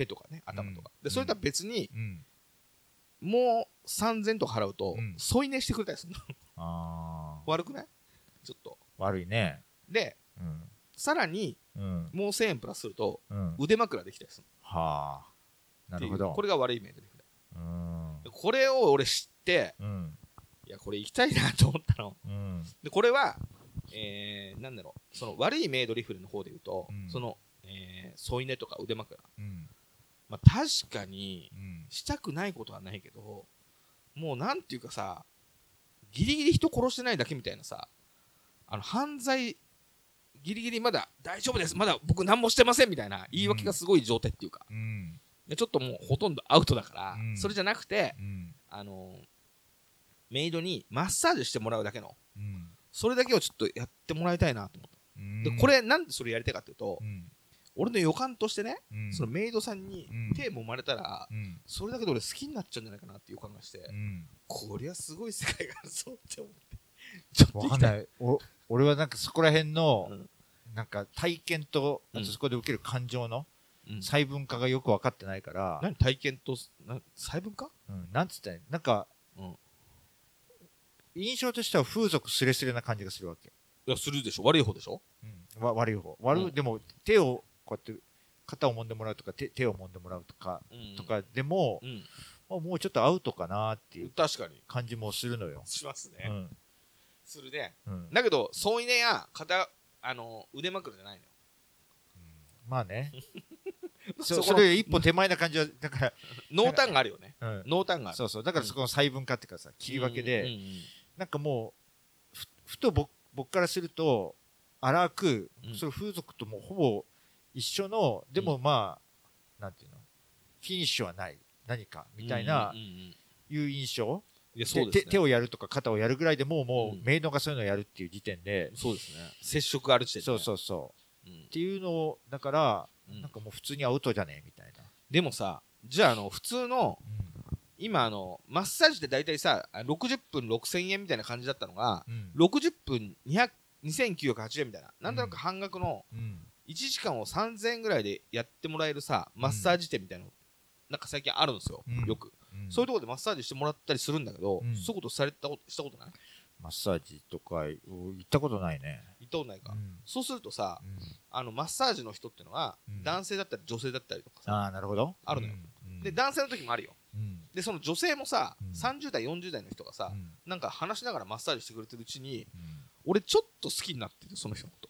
手とかね、頭とか。うんで、それとは別に、うん。もう3000とか払うとうん、添い寝してくれたりするの。ああ。悪くない？ちょっと。悪いね。で、うん。さらに、うん。もう1000円プラスすると、うん。腕枕できたりするはあ。のっていうなるほど。これが悪いメイドリフレ。うん。でこれを俺知って、うん。いや、これ行きたいなと思ったの。うん。で、これは、えー、なんだろう、その悪いメイドリフレの方で言うと、うんその、えー、添い寝とか腕枕。うん。まあ、確かに、うん。したくないことはないけど、もうなんていうかさ、ギリギリ人殺してないだけみたいなさ、あの、犯罪、ギリギリまだ大丈夫です、まだ僕何もしてませんみたいな言い訳がすごい状態っていうか、うん。でちょっともうほとんどアウトだから、うんそれじゃなくて、うん。あのメイドにマッサージしてもらうだけの、うん。それだけをちょっとやってもらいたいなと思った。うん。で、こ、れなんでそれやりたいかっていうとう、ん。俺の予感としてね、うん。そのメイドさんにうん手揉まれたら、うん。それだけで俺好きになっちゃうんじゃないかなっていう予感がして、うん。こりゃすごい世界があるぞって思って。ちょっとわ行きたい。かんない。お俺はなんかそこら辺の、うんなんか体験と、あうんとそこで受ける感情のうん細分化がよく分かってないから、何体験と、な細分化？うん、なんつったらなんか、うん印象としては風俗スレスレな感じがするわけ。いや、するでしょ悪い方でしょうん、わ悪い方。悪い、うんでも手をこうやって肩を揉んでもらうとか手手を揉んでもらうとかうん。とかでも、うん。まあもうちょっとアウトかなっていう確かに。感じもするのよ。しますね、うん。するね。うん。だけど添い寝や肩あの腕枕じゃないの。よまあね。そこのそそれ一歩手前な感じはだか 濃淡があるよね。ら、うん、濃淡がある。そうそう。だからそこの細分化っていうかさ切り分けで、うんうんうんなんかもうふふと僕僕からすると荒く、うん。それ風俗ともほぼ一緒のでもまあ、なんていうの？フィニッシュはない何かみたいないう印象、いやそうですね。手手をやるとか肩をやるぐらいでもうもう、うん。メイドがそういうのをやるっていう時点で、そうですね。接触ある時点でそうそうそう。うん。っていうのをだから、うん。なんかもう普通にアウトじゃねえみたいな、でもさじゃああの普通の今あのマッサージって大体さあ60分6000円みたいな感じだったのがうん。60分200 2980円みたいな。なんとなく半額のうん1時間を3000円ぐらいでやってもらえるさマッサージ店みたいなのなんか最近あるんですよ、うん。よく、うん。そういうところでマッサージしてもらったりするんだけど、うん。そういうことされたことしたことない？マッサージとか行ったことないね、行ったことないか、うん。そうするとさうん。あのマッサージの人ってのは、うん。男性だったり女性だったりとかさああなるほど。あるのよ、うん。で男性の時もあるよ。うん。でその女性もさ、うん。30代40代の人がさ、うん。なんか話しながらマッサージしてくれてるうちにうん。俺ちょっと好きになっててその人のこと、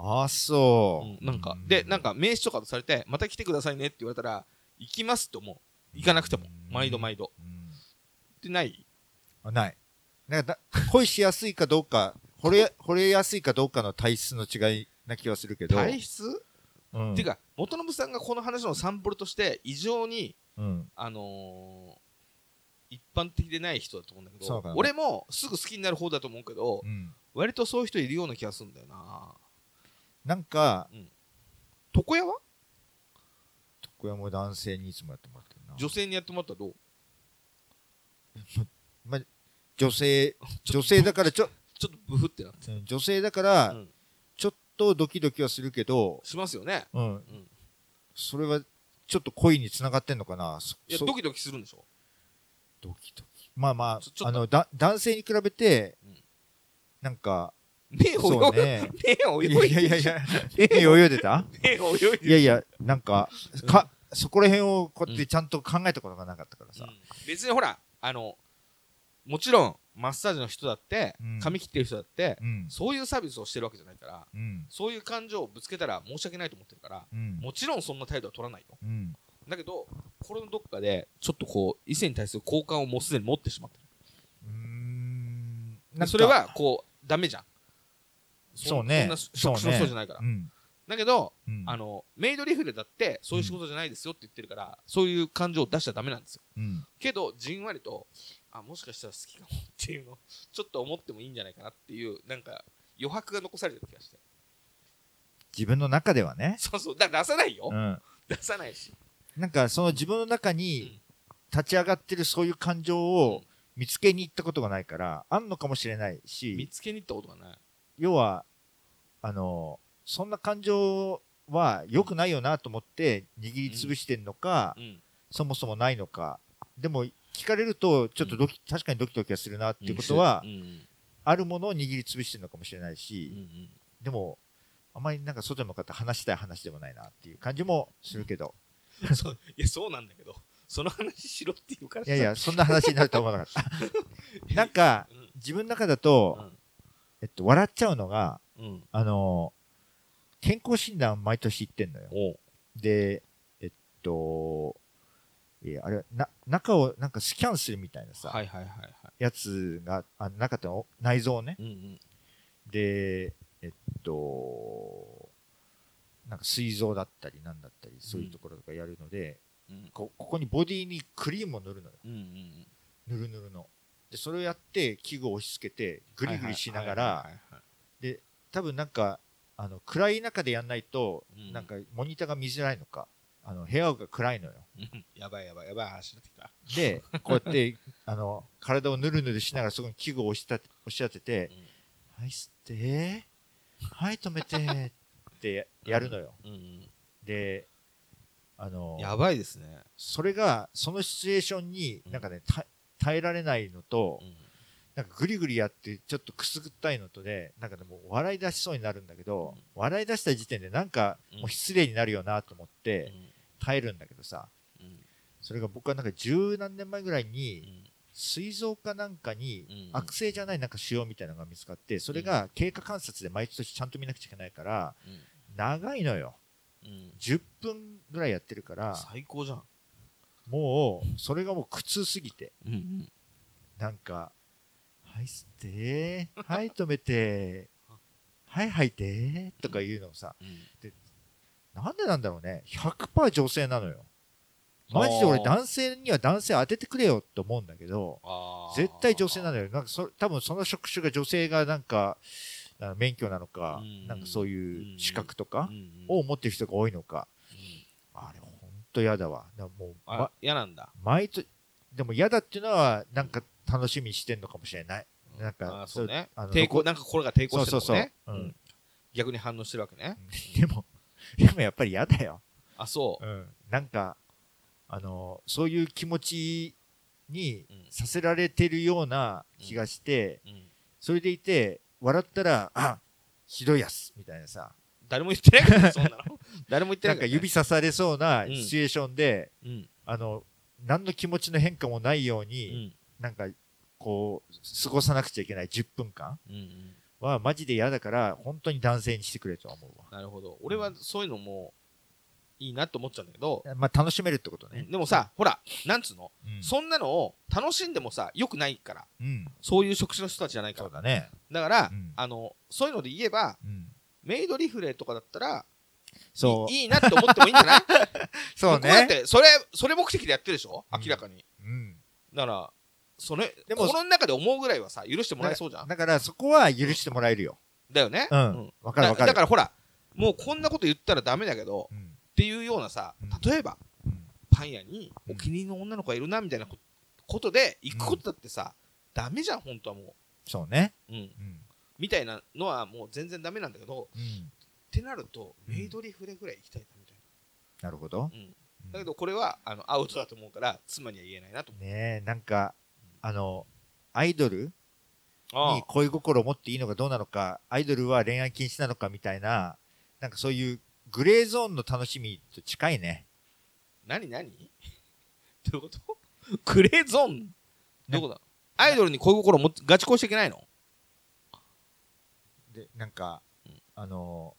ああそう、うんなんかでなんか名刺とかとされてまた来てくださいねって言われたら行きますって思う行かなくてもうん。毎度毎度。うん。ってない。あない。なんかだ恋しやすいかどうか 惚れ惚れやすいかどうかの体質の違いな気はするけど。体質、うん。っていうか元信さんがこの話のサンプルとして異常にうん。あのー一般的でない人だと思うんだけど俺もすぐ好きになる方だと思うけどうん。割とそういう人いるような気がするんだよななんか床屋は？床屋も男性にいつもやってもらってるな。女性にやってもらったらどう？女性 女性だからちょちょっとブフってなって、うん女性だからうん。ちょっとドキドキはするけど、しますよね。うん。うん。それはちょっと恋につながってんのかな？いやドキドキするんでしょ？ドキドキ。まあまちょちょっとああのだ男性に比べて、うん。なんか目泳いで、ね目を泳いやいでいやいやいや目泳いでた？目を泳いでいやいやなんかかそこら辺をこうやってちゃんと考えたことがなかったからさ、うん。別にほらあのもちろんマッサージの人だって、うん。髪切ってる人だって、うん。そういうサービスをしてるわけじゃないからうん。そういう感情をぶつけたら申し訳ないと思ってるからうん。もちろんそんな態度は取らないようん。だけど心のどっかでちょっとこう異性に対する好感をもうすでに持ってしまってる。うーん。でそれはこうダメじゃんそうね。そんな職種の人じゃないから、うん。だけどうん。あのメイドリフレだってそういう仕事じゃないですよって言ってるから、そういう感情を出しちゃダメなんですよ。うん。けどじんわりとあもしかしたら好きかもっていうのを ちょっと思ってもいいんじゃないかなっていうなんか余白が残されてる気がして。自分の中ではね、そうそう。だから出さないよ、うん、出さないし。なんかその自分の中に立ち上がってるそういう感情を見つけに行ったことがないからあんのかもしれない見しつけに行ったことがない。要はあのそんな感情は良くないよなと思って握りつぶしてんのか、うん。そもそもないのか。でも聞かれるとちょっとドキ、確かにドキドキはするなっていうことは、うん。うんあるものを握りつぶしてるのかもしれないうんし、でもあまりなんか外に向かって話したい話でもないなっていう感じもするけど、うん。そういやそうなんだけどその話しろっていうから。いやいやそんな話になるとは思わなかった。なんかうん。自分の中だと、えっと、笑っちゃうのがうん。うんあの健康診断毎年行ってんのよ。でえっとえーあれな中をなんかスキャンするみたいなさ、はいはいはいはい。やつがあ中っての？内臓をね。うんうん。でえっとなんか膵臓だったりなんだったりそういうところとかやるので、うん。こここにボディにクリームを塗るのよ。うんうんぬるぬるの。でそれをやって器具を押し付けてグリグリしながらはいはいはいはい多分なんかあの暗い中でやんないと、うん。なんかモニターが見づらいのか。あの部屋が暗いのよ。うん。やばいやばいやばい話になってきた。でこうやって あの体をぬるぬるしながらそこに器具を押し立て押し当てて「はい吸ってはい止めて」ってややるのよ、うんうん。であのやばいですね。それがそのシチュエーションにうん。なんかね、た耐えられないのとうんなんかグリグリやってちょっとくすぐったいのとで、なんかでも笑い出しそうになるんだけど、うん。笑い出した時点でなんかもう失礼になるよなと思って耐えるんだけどさ、それが僕はなんか十何年前ぐらいうん。に、膵臓かなんかにうん。悪性じゃないなんか腫瘍みたいなのが見つかって、それが経過観察で毎年ちゃんと見なくちゃいけないから、長いのよ。うん。うん10分ぐらいやってるから、最高じゃん。もう、それがもう苦痛すぎて、なんか、はい、吸って、はい、止めて、はい、吐いて、とかいうのをさ、うんなんでなんだろうね。100%女性なのよ。マジで俺男性には男性当ててくれよって思うんだけど、絶対女性なのよ。なんかそ、多分その職種が女性がなんか、免許なのか、うんなんかそういう資格とかうんうんを持ってる人が多いのか。うんあれ、ほんと嫌だわ。だもう、あま、嫌なんだ。毎年、でも嫌だっていうのは、なんか楽しみにしてんのかもしれない。なんあかー、そうね。あの抵抗、なんかこれが抵抗してるそうそうそうね。うんうん逆に反応してるわけね。でも、でもやっぱり嫌だよ。あ、そう。うん。なんか、あの、そういう気持ちにうんさせられてるような気がして、うんそれでいて、笑ったら、あ、ひどいやつ、みたいなさ、誰も言ってないからね、そんなの。誰も言ってなからね。ないんか指さされそうなうんシチュエーションで、うん。あの、何の気持ちの変化もないよううに、ん。なんか、こう、過ごさなくちゃいけない10分間。はマジで嫌だから、本当に男性にしてくれとは思うわ。なるほど。俺はそういうのもいいなと思っちゃうんだけど、まあ、楽しめるってことね。でもさ、ほら、なんつうの？うんそんなのを楽しんでもさ、良くないから。うん。そういう職種の人たちじゃないから。そうだね。だからうん、あの、そういうので言えば、うん。メイドリフレとかだったら、そう。いいいなって思ってもいいんじゃない？そうね。僕だって、それ、それ目的でやってるでしょ？うん明らかに。うん。だから、それ、でも心の中で思うぐらいはさ、許してもらえそうじゃん？だから、そこは許してもらえるよ。だよね。うんわかるわかるだだからほら、もうこんなこと言ったらダメだけど、うん。っていうようなさうん、例えば、うんパン屋にうんお気に入りの女の子がいるな、みたいなこことで、行くことだってさ、ダメじゃん、本当はもそうね。う。うん。うん。みたいなのはもう全然ダメなんだけど、うん。ってなると、うんメイドリフレぐらい行きたいな、みたいなるほど。な。うん。だけどこれは、あの、アウトだと思うから、妻には言えないなと思う。ねえ、なんか、あの、アイドルあに恋心を持っていいのかどうなのか、アイドルは恋愛禁止なのかみたいな、なんかそういうグレーゾーンの楽しみと近いね。何何？どういうこと？グレーゾーン？どこだアイドルに恋心持ってガチ恋しちゃいけないの？で、なんかうん、あの、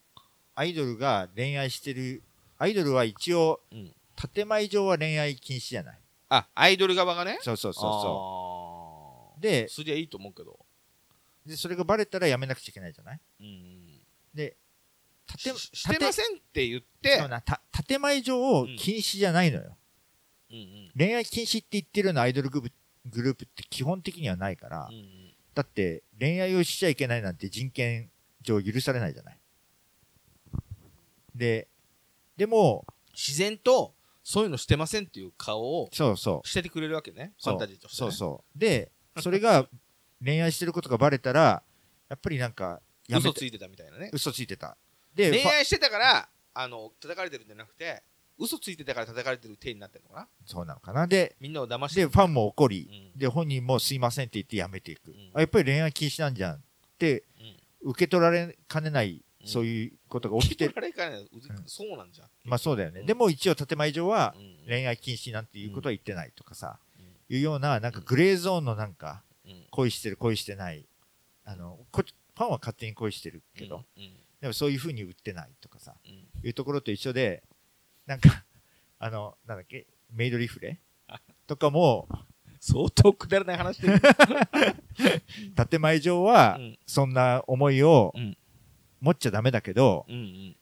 アイドルが恋愛してる、アイドルは一応、うん。建前上は恋愛禁止じゃない。あ、アイドル側がね？そうそうそうそ。そうですりゃいいと思うけど。う。で、それがバレたらやめなくちゃいけないじゃない？うん。で、建ししてませんって言ってそう、なた建前上禁止じゃないのよ。うんうん恋愛禁止って言ってるようなアイドルグループグループって基本的にはないから、うんうんだって恋愛をしちゃいけないなんて人権上許されないじゃない？で、でも、自然と、そういうのしてませんっていう顔をそうそう。しててくれるわけね。ファンタジーとして、ね。そうそう。で、それが恋愛してることがバレたら、やっぱりなんか、やめて嘘ついてたみたいなね。嘘ついてた。で、恋愛してたから、あの、叩かれてるんじゃなくて、嘘ついてたから叩かれてる体になってるのかなそうなのかな。で、みんなを騙してで、ファンも怒り、うんで、本人もすいませんって言ってやめていく。んあやっぱり恋愛禁止なんじゃんって、受け取られかねない、うんそういうことが起きてる。そうなんじゃん。まあそうだよね。うん。でも一応建前上はうん。恋愛禁止なんていうことは言ってないとかさ、うん。いうような、なんかグレーゾーンのなんか、うん。恋してる恋してない。あの、こファンは勝手に恋してるけど、でもそういう風に売ってないとかさ、うん。いうところと一緒で、なんか、あの、なんだっけ、メイドリフレ？あ とかも、相当くだらない話してる。建前上はうん、そんな思いをうん持っちゃダメだけど、うんうん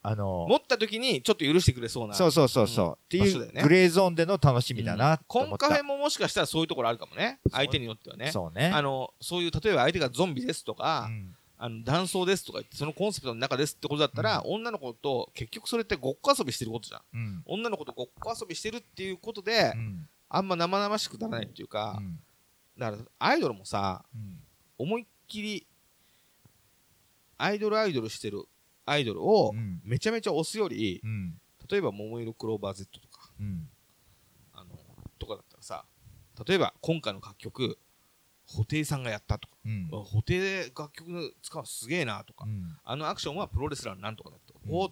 あの、持った時にちょっと許してくれそうな。そうそうそうそう、うんっていうグレーゾーンでの楽しみだなとコ思った。ンカフェももしかしたらそういうところあるかもね。相手によってはね。そうね。あの、そういう、例えば相手がゾンビですとか、うんあの、男装ですとか言って、そのコンセプトの中ですってことだったら、女の子と、結局それってごっこ遊びしてることじゃん。うん女の子とごっこ遊びしてるっていうことで、うんあんま生々しくならないっていうか、うんだから、アイドルもさ、うん思いっきり、アイドルアイドルしてるアイドルをうん。めちゃめちゃ押すより、うん。例えば、桃色クローバー Z とか、うん。あの、とかだったらさ、例えば今回の楽曲、布袋さんがやったとか、うん。布袋楽曲使うのすげえなとか、うん。あのアクションはプロレスラーのなんとかだって、うん。お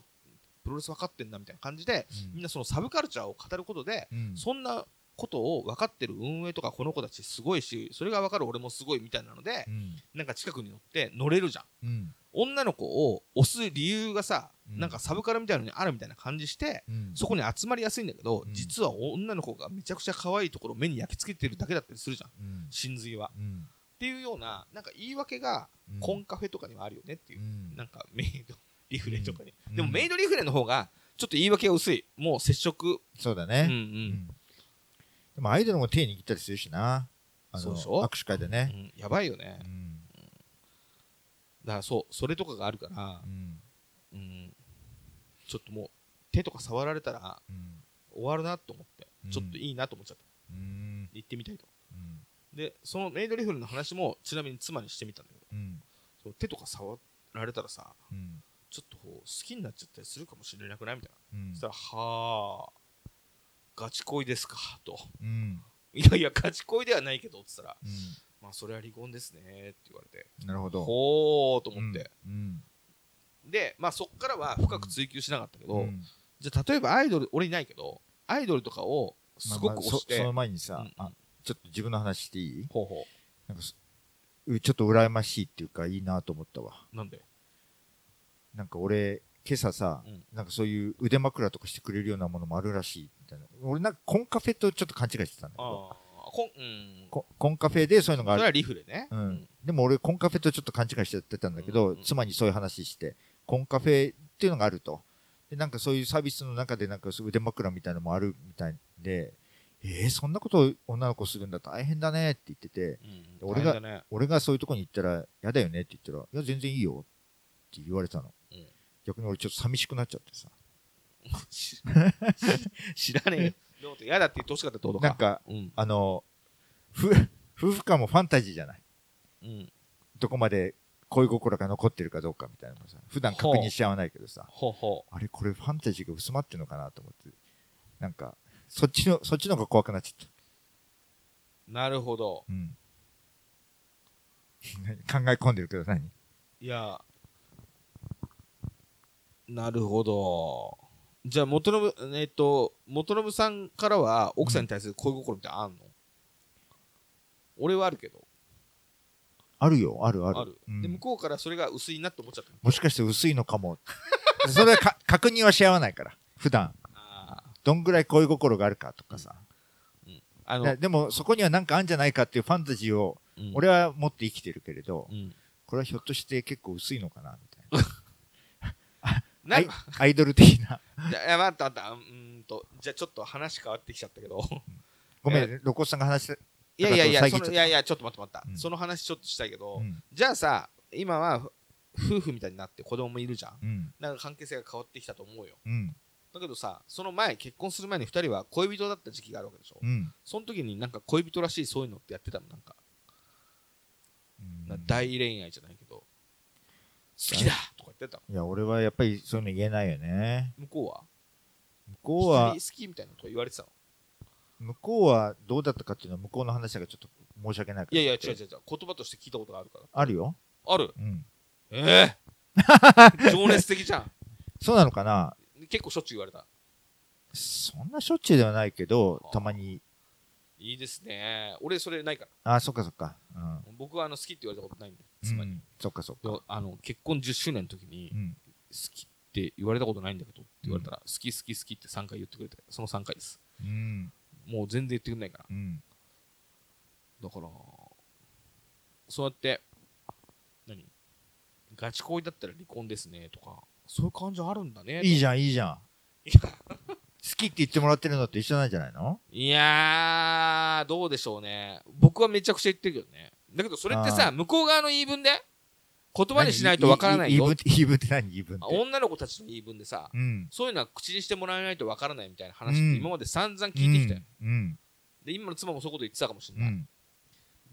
プロレス分かってんだみたいな感じで、みんなそのサブカルチャーを語ることで、うん。そんなことを分かってる運営とかこの子たちすごいしそれが分かる俺もすごいみたいなのでう、ん。なんか近くに乗って乗れるじゃん女の子を押す理由がさ、うん。なんかサブカルみたいなのにあるみたいな感じして、うん。そこに集まりやすいんだけど、うん。実は女の子がめちゃくちゃ可愛いところを目に焼き付けてるだけだったりするじゃん。うん。真髄は。うん。っていうようななんか言い訳がうんコンカフェとかにはあるよねっていう、うん。なんかメイドリフレとかに、うん。でもメイドリフレの方がちょっと言い訳が薄いもう接触。うんうそうだね、ん、でもアイドルも手握ったりするしな。あの握手会でうね、ん。やばいよね。うんだからそうそれとかがあるからう、ん。うん、ちょっともう手とか触られたらうん。終わるなと思って、うん。ちょっといいなと思っちゃった。うん。行ってみたいと。うん。でそのメイドリフレの話もちなみに妻にしてみたんだけどうん。そう手とか触られたらさうん。ちょっとこう好きになっちゃったりするかもしれなくないみたいな。うん。そしたら「はあガチ恋ですか」と。うん「いやいやガチ恋ではないけど」っつったらう「まあそれは離婚ですね」って言われて。んなるほど。ほーと思って、うんでまあそっからは深く追求しなかったけど、うん。じゃあ例えばアイドル俺いないけどアイドルとかをすごくまあまあ推して、そその前にさ、うん。あちょっと自分の話していい？ほうほなんかちょっと羨ましいっていうかいいなと思ったわ。うなんで？なんか俺今朝さ、うん。なんかそういう腕枕とかしてくれるようなものもあるらしいみたいな。俺なんかコンカフェとちょっと勘違いしてたんだけど。ああこんうん。ココンカフェでそういうのがある。それはリフレね。うん、でも俺コンカフェとちょっと勘違いしちゃってたんだけど、うん妻にそういう話してコンカフェっていうのがあると。でなんかそういうサービスの中でなんかそういう腕枕みたいなのもあるみたいでえー、そんなことを女の子するんだ大変だねって言っててうん。俺が大変だね。俺がそういうとこに行ったら嫌だよねって言ったらいや全然いいよって言われたの、うん。逆に俺ちょっと寂しくなっちゃってさ。知 知らねえよでも嫌だって言ってほしかったってことか。なんかうん。あのふ夫婦間もファンタジーじゃない。うん。どこまで恋心が残ってるかどうかみたいなのもさ。普段確認し合わないけどさ。ほう。ほあれこれファンタジーが薄まってるのかなと思って。なんかそっちのそっちの方が怖くなっちゃった。うなるほど。うん。何？考え込んでるけど何？いや。なるほどじゃあ元信えっと元信さんからは奥さんに対する恋心ってあんの、俺はあるけど。あるよあるある。ある、うん。で向こうからそれが薄いなって思っちゃったの。もしかして薄いのかも。それはか確認はし合わないから普段。あどんぐらい恋心があるかとかさ、ーあのででもそこには何かあるんじゃないかっていうファンタジーをうん俺は持って生きてるけれど、うん。これはひょっとして結構薄いのかなみたいな な。アイアイドル的な。いや待った待ったうーんとじゃあちょっと話変わってきちゃったけど。ごめん露骨さんが話していやいやいやそのいやいやちょっと待って待った、うん。その話ちょっとしたいけど、うん。じゃあさ今はふ夫婦みたいになって子供もいるじゃん。うん。なんか関係性が変わってきたと思うよ。うん。だけどさその前結婚する前に2人は恋人だった時期があるわけでしょ、うん。その時になんか恋人らしいそういうのってやってたの？なんか、大恋愛じゃない？好きだ。とか言ってた。のいや俺はやっぱりそういうの言えないよね。向こうは？向こうは好きみたいなこと言われてたの？向こうはどうだったかっていうのは向こうの話がちょっと申し訳ないから。いやいや違う違う違う。言葉として聞いたことがあるから。あるよ、ある？うん、ええ 情熱的じゃん。そうなのかな？結構しょっちゅう言われた。そんなしょっちゅうではないけどはあ。たまに。いいですね。俺それないかあそっかそっか。ら僕はあの好きって言われたことないんで。うん、妻に、うん、そっかそっでかあの結婚10周年の時にうん。好きって言われたことないんだけどって言われたら、好き好き好きって3回言ってくれてその3回です。うん。もう全然言ってくれないから。うん。だからそうやって何？ガチ恋だったら離婚ですねとかそういう感じあるんだね。いいじゃんいいじゃん。好きって言ってもらってるのと一緒なんじゃないの？いやーどうでしょうね。僕はめちゃくちゃ言ってるけどねだけどそれってあさ向こう側の言い分で言葉にしないとわからないよ言い分って言い分って何言い分って？女の子たちの言い分でさうん。そういうのは口にしてもらえないとわからないみたいな話っうん。て今まで散々聞いてきたよ、うん。で今の妻もそういうこと言ってたかもしれない、うん。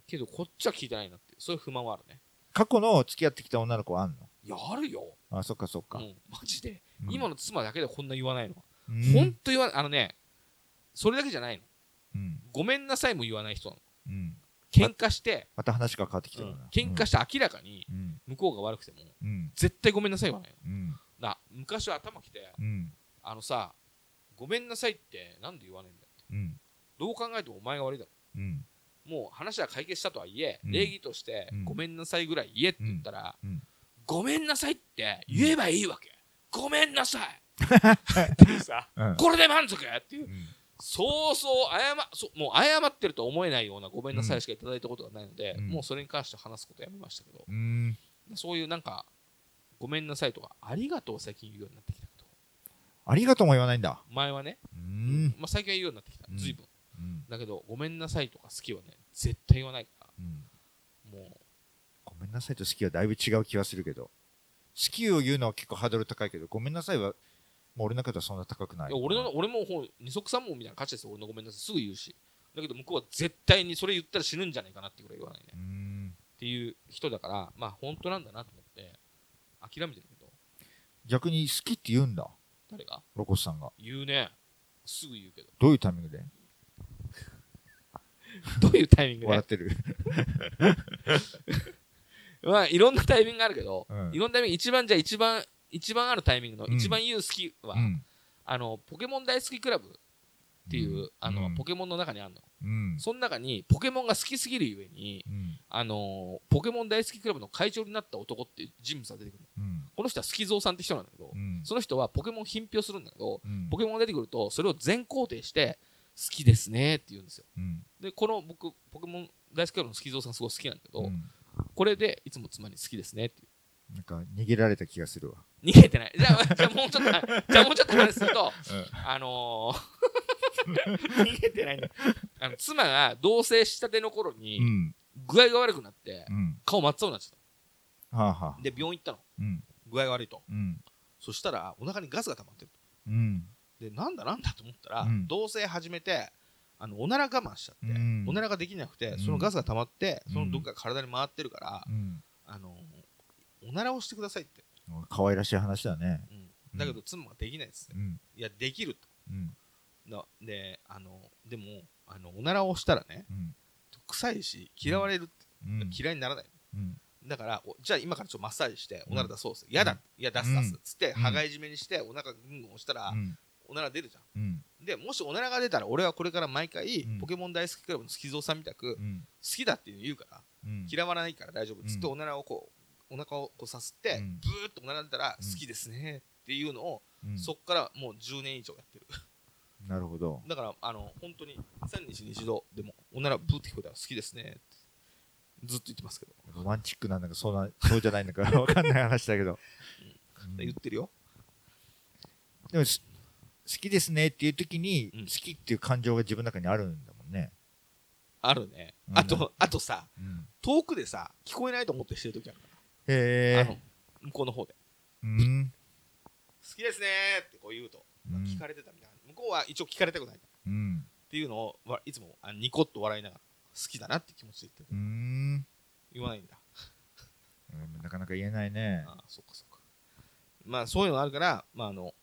けどこっちは聞いてないなってそういう不満はあるね。過去の付き合ってきた女の子はあんの？いやあるよ、あそっかそっか、うん、マジで、うん。今の妻だけでこんな言わないの、うん。ほんと言わないあのねそれだけじゃないの。うん。ごめんなさいも言わない人なの。うん喧嘩して、また話が変わってきてうんるな。喧嘩して明らかにうん。向こうが悪くてもうん。絶対ごめんなさいはない。な昔は頭きてうん。あのさごめんなさいってなんで言わないんだようん。どう考えてもお前が悪いだろうん。もう話は解決したとはいえ、うん礼儀としてうんごめんなさいぐらい言えって言ったら、うんうんごめんなさいって言えばいいわけ、ごめんなさい ってさうん。これで満足っていううんそうそう謝そもう謝ってるとは思えないようなごめんなさいしかいただいたことがないので、うんもうそれに関して話すことやめましたけど、うん。そういうなんかごめんなさいとかありがとうを最近言うようになってきたけどありがとうも言わないんだ。前はね、うん。まあ、最近は言うようになってきたうん随分、うん。だけどごめんなさいとか好きはね絶対言わないかうん。らもうごめんなさいと好きはだいぶ違う気はするけど。好きを言うのは結構ハードル高いけど、ごめんなさいは、もう俺の中ではそんな高くない。いや俺の俺もほう二足三本みたいな価値ですよ。俺のごめんなさい。すぐ言うし。だけど向こうは絶対にそれ言ったら死ぬんじゃないかなってぐらい言わないね。っていう人だからまあ本当なんだなと思って諦めてるけど。逆に好きって言うんだ。誰が？ロコスさんが。言うね。すぐ言うけど。どういうタイミングで？どういうタイミングで？笑ってる。まあいろんなタイミングがあるけど、うん。いろんなタイミング一番じゃあ一番一番あるタイミングのうん一番言う好きは、うん。あのポケモン大好きクラブっていう、うんあの、うんポケモンの中にあるのうん。その中にポケモンが好きすぎるゆえにうん。あのポケモン大好きクラブの会長になった男っていう人物が出てくるのうん。この人は好き蔵さんって人なんだけど、うん。その人はポケモン品評するんだけどうんポケモンが出てくるとそれを全肯定して好きですねって言うんですようん。でこの僕ポケモン大好きクラブの好き蔵さんすごい好きなんだけど、うんこれでいつも妻に好きですねっていうなんか逃げられた気がするわ。逃げてない。じゃあ、じゃあもうちょっと、じゃあもうちょっと話すると、あのー、逃げてないんだ。あの妻が同棲したての頃うに、ん。具合が悪くなってう、ん。顔真っ青になっちゃっはあはあた。。で、病院行ったの。うん。具合が悪いと。うん。そしたら、お腹にガスが溜まってるうん。と。で、なんだなんだと思ったら、うん同棲始めて、あの、おなら我慢しちゃって、うんおならができなくて、うんそのガスが溜まって、うんそのどっか体に回ってるから、うん。あのー、おならをしてくださいって。可愛らしい話だね。うんだけど、妻ができないですね。うん。いや、できると。うん。なであのでもあのおならをしたらねうん。臭いし嫌われるって、うん。嫌いにならないうん。だからおじゃあ今からちょっとマッサージしておなら出そうっす嫌だ、いや出す出す、うんつってうん羽交い締めにしてお腹ぐんぐん押したら、うん。おなら出るじゃうん。んでもしおならが出たら俺はこれから毎回、うんポケモン大好きクラブの好き蔵さんみたく、好うん。きだっていうの言うからうん。嫌わないから大丈夫っつって、うんおならをこうお腹をこうさすって、うん。ブーっとおなら出たら、うん。好きですねっていうのを、うん。そっからもう10年以上やってる。なるほど。だから、あの、本当に、3日に一度でも、おならブーって聞こえたら好きですねって、ずっと言ってますけど、ロマンチックなんだか、そうな、そうじゃないのか わかんない話だけど。うん。言ってるよ。でもす好きですねっていう時に、うん。好きっていう感情が自分の中にあるんだもんね。あるね。うん。あと、あとさ、うん、遠くでさ、聞こえないと思ってしてる時あるから、へえ向こうの方で、うん。好きですねってこう言うと、うん聞かれてたみたいな。向こうは一応聞かれたくないっうん。ていうのを、わいつもあニコッと笑いながら、好きだなって気持ちで言ってうる。ん。言わないんだ。うんなかなか言えないね。ああ、そっかそっか。まあ、そういうのがあるから、まあ、あの、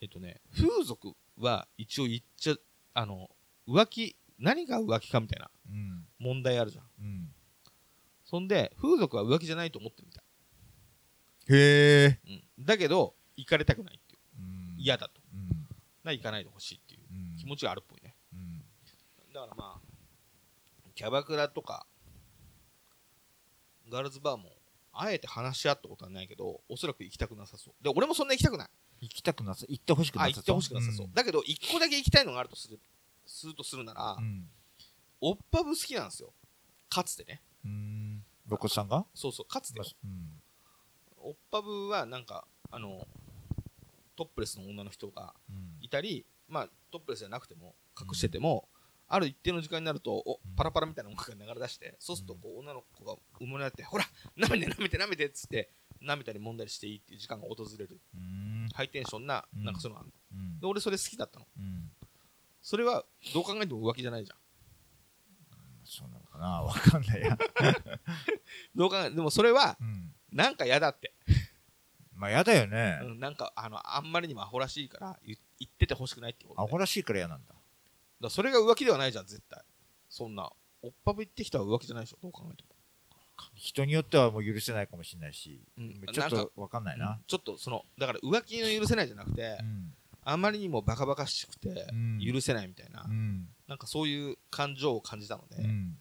えっとね、風俗は一応言っちゃ、あの、浮気、何が浮気かみたいなうん。問題あるじゃん。うん。そんで、風俗は浮気じゃないと思ってるみたへえ。い。うん、だけど、行かれたくないっていう。うん嫌だと。うん。な行かないでほしいっていううん。気持ちがあるっぽいね。うん。だからまあ、キャバクラとか、ガールズバーも、あえて話し合ったことはないけど、おそらく行きたくなさそう。で、俺もそんな行きたくない。行きたくなさ、行ってほしくなあ、さ行ってほしくなさそう。だけど、一個だけ行きたいのがあるとする、するとするなら、うん。オッパブ好きなんですよ。かつてね。うん。ロコさんが？そうそう、かつてよ。うん。オッパブはなんか、あの、トップレスの女の人がうんいたり、まあ、トップレスじゃなくても、隠してても、ある一定の時間になると、おうんパラパラみたいな音楽が流れ出して、そうするとこう女の子が生まれて、ほら、舐めて舐めて舐めてっつって、舐めたり揉んだりしていいっていう時間が訪れる、うん。ハイテンションな、うんなんかそういうので、俺それ好きだったの。うん。それは、どう考えても浮気じゃないじゃん。そうなのかな わかんないや。どう考えでもそれは、うん。なんか嫌だって。まあ、やだよね。うん、なんか、あの、あんまりにもアホらしいから言言っててほしくないってこと、ね。アホらしいから嫌なんだ。だそれが浮気ではないじゃん、絶対。そんなおっぱぶ行ってきたら浮気じゃないでしょどう考えても人によってはもう許せないかもしれないし、うんちょっとわかんないな。ちょっとそのだから浮気の許せないじゃなくて、うんあまりにもバカバカしくてうん許せないみたいな、うんなんかそういう感情を感じたので、うん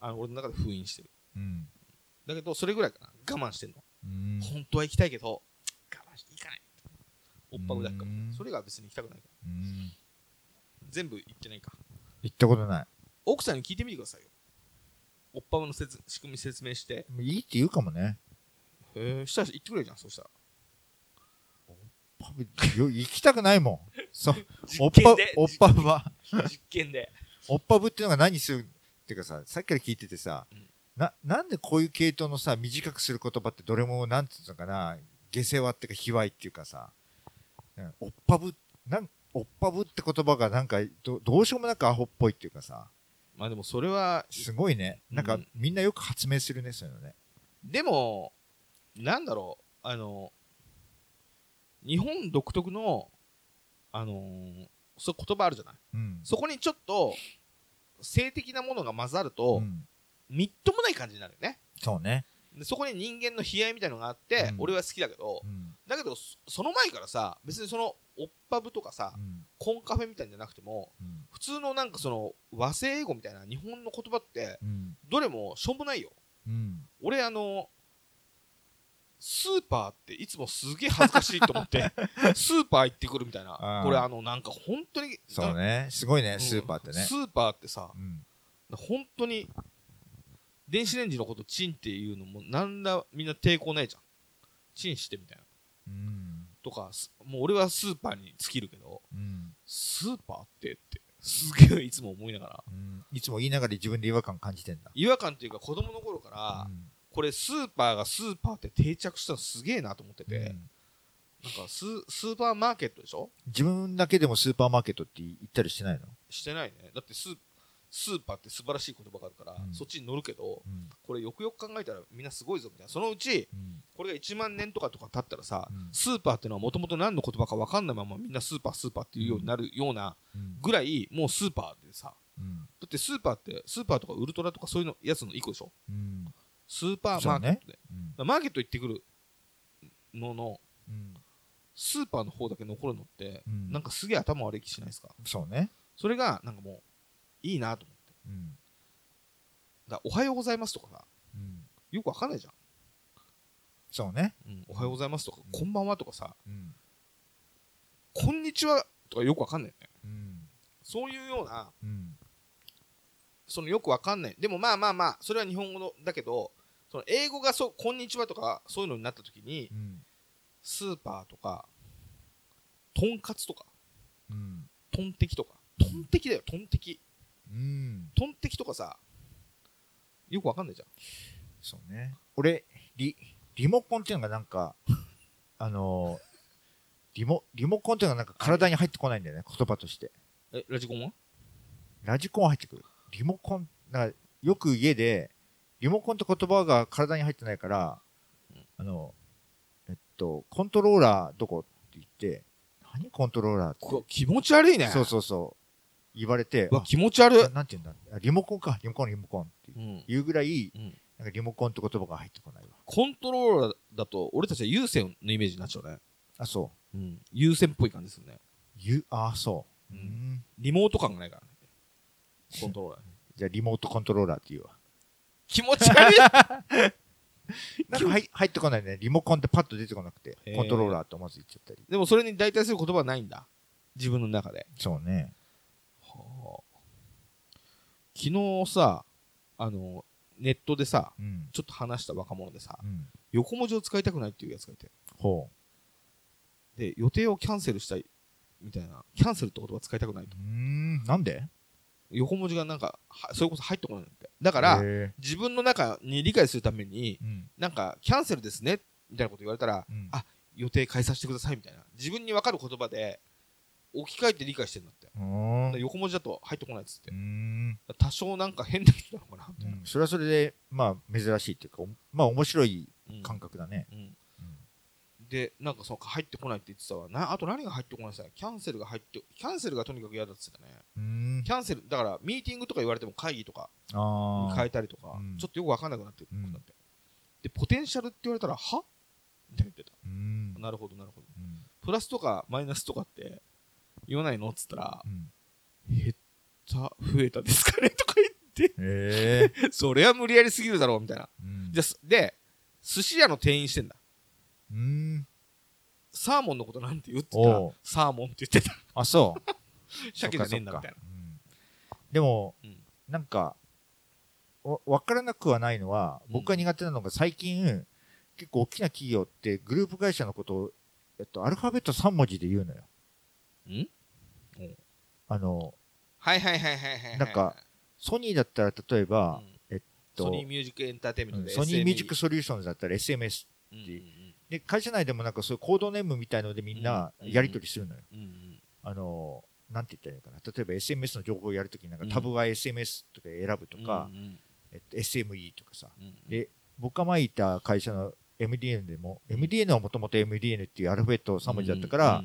あの俺の中で封印してる。うん。だけどそれぐらいかな。我慢してんの、うん。本当は行きたいけど我慢して行かない。おっぱぶだけかうん。それが別に行きたくないから。うん。全部行ってないか。行ったことない。奥さんに聞いてみてくださいよ。おっぱぶの説仕組み説明して。いいって言うかもね。へえしたら言ってくれるじゃんそしたら。パブよ行きたくないもん。そう。お実っぱおっぱぶは、実験で。おっぱぶっていうのが何するっていうかさ、さっきから聞いててさ、うんな、なんでこういう系統のさ、短くする言葉ってどれも、なんていうのかな、下世話っていうか、卑猥っていうかさ、うんおっぱぶ、なん、おっぱぶって言葉がなんかど、どうしようもなくアホっぽいっていうかさ、まあでもそれはすごいね。なんかうん、みんなよく発明するね、そういうのね。でもなんだろうあの日本独特のあのーそう言葉あるじゃない？うん。そこにちょっと性的なものが混ざると、うんみっともない感じになるよねそうね。でそこに人間の悲哀みたいのがあって、うん俺は好きだけどうん。だけどそその前からさ別にそのおっぱぶとかさ、うん。コンカフェみたいんじゃなくてもうん。普通のなんかその和製英語みたいな日本の言葉ってうん。どれもしょうもないようん。俺あのスーパーっていつもすげえ恥ずかしいと思って スーパー行ってくるみたいなこれあのなんか本当にそうね。すごいね、うんスーパーってねス。ーパーってさうん。本当に電子レンジのことチンっていうのもなんだみんな抵抗ないじゃんチンしてみたいなうん。とかすもう俺はスーパーに尽きるけどうん。スーパーってってすげえいつも思いながらうんいつも言いながら自分で違和感感じてんだ。違和感っていうか子供の頃から、うんこれスーパーがスーパーって定着したのすげえなと思ってて、うんなんかススーパーマーケットでしょ？自分だけでもスーパーマーケットって言ったりしてないの？してないねだってスースーパーって素晴らしい言葉があるから、うんそっちに乗るけどうん。これよくよく考えたらみんなすごいぞみたいなそのうちうん。これが1万年とかとか経ったらさ、うんスーパーっていうのはもともと何の言葉か分かんないままみんなスーパースーパーっていうようになるようなうん。ぐらいもうスーパーでさうん。だってスーパーってスーパーとかウルトラとかそういうのやつの一個でしょ？うん。スーパーマーケットで、うん。マーケット行ってくるののうん。スーパーの方だけ残るのって、うんなんかすげえ頭悪い気しないですか？そうね。それがなんかもういいなと思ってうん。だおはようございますとかさうん。よくわかんないじゃん、そうね。うん、おはようございますとか、うんこんばんはとかさうん。こんにちはとかよくわかんないよねうん。そういうようなうん。そのよくわかんないでもまあまあまあそれは日本語のだけどその英語がそうこんにちはとかそういうのになった時にうん。スーパーとかとんかつとかうん。トンテキとかトンテキだよトンテキうん。トンテキとかさよくわかんないじゃんそうね。俺、リ、リモコンっていうのがなんか、あのーリモ、リモコンっていうのがなんか体に入ってこないんだよね、言葉として。えラジコンは？ラジコンは入ってくる。リモコン、なんかよく家で、リモコンって言葉が体に入ってないから、うんあの、えっと、コントローラーどこって言って、何コントローラーって。気持ち悪いねそうそうそう。言われて、うわ気持ち悪いあななんて言うんだ？あリモコンか、リモコン、リモコンってうんいうぐらい、うんなんかリモコンって言葉が入ってこないわ。コントローラーだと俺たちは有線のイメージになっちゃうね、あ、そう。うん、有線っぽい感じするねゆ、あ、そう。ううんん。リモート感がないからねコントローラーじゃあリモートコントローラーっていうわ。気持ち悪い なんか入入ってこないね。リモコンってパッと出てこなくてコントローラーとまず言っちゃったり。でもそれに代替する言葉はないんだ自分の中で、そうね。はあ、昨日さあのネットでさうん。ちょっと話した若者でさうん。横文字を使いたくないっていうやつがいてほで予定をキャンセルしたいみたいなキャンセルって言葉使いたくないとう。ん。なんで？横文字がなんかはそれこそ入ってこないんだからへ自分の中に理解するためにーうん。なんかキャンセルですねみたいなこと言われたらうん。あ予定変えさせてくださいみたいな。自分に分かる言葉で置き換えて理解してんだって。横文字だと入ってこないっつって。多少なんか変な人なのかな。それはそれで、まあ、珍しいっていうか、おまあ、面白いうん感覚だね。うんでなんかその入ってこないって言ってたわ。なあと何が入ってこないさキャンセルが入ってキャンセルがとにかく嫌だって言ってたね。キャンセルだからミーティングとか言われても会議とかに変えたりとかうん。ちょっとよく分かんなくなってんるんだってでポテンシャルって言われたらは？みたいな言ってた。なるほどなるほど。うん。プラスとかマイナスとかって言わないのっつったらうん。減った増えたですかねとか言って。へえ それは無理やりすぎるだろうみたいな。うん。じゃで寿司屋の店員してんだうーん。サーモンのことなんて言ってた。おう。サーモンって言ってた。あそう。鮭じゃねえんだみたいな。うん。でも、うん。なんかわ分からなくはないのはうん。僕が苦手なのが最近、結構大きな企業ってグループ会社のことを、えっと、アルファベット3文字で言うのよ。ん？あのはいはいはいはいはいはい。なんかソニーだったら例えば、うん。えっとソニーミュージックエンターテインメントでうんソニーミュージックソリューションズだったら SMS うんうんで会社内でもなんかそういうコードネームみたいのでみんなうんやり取りするのよ、あのなんて言ったらいいのかな。例えば SMS の情報をやるときになんかうん。タブは SMS とか選ぶとか、えっと、SME とかさ。うんで僕が前いた会社の MDN でも MDN はもともと MDN っていうアルファベット3文字だったから、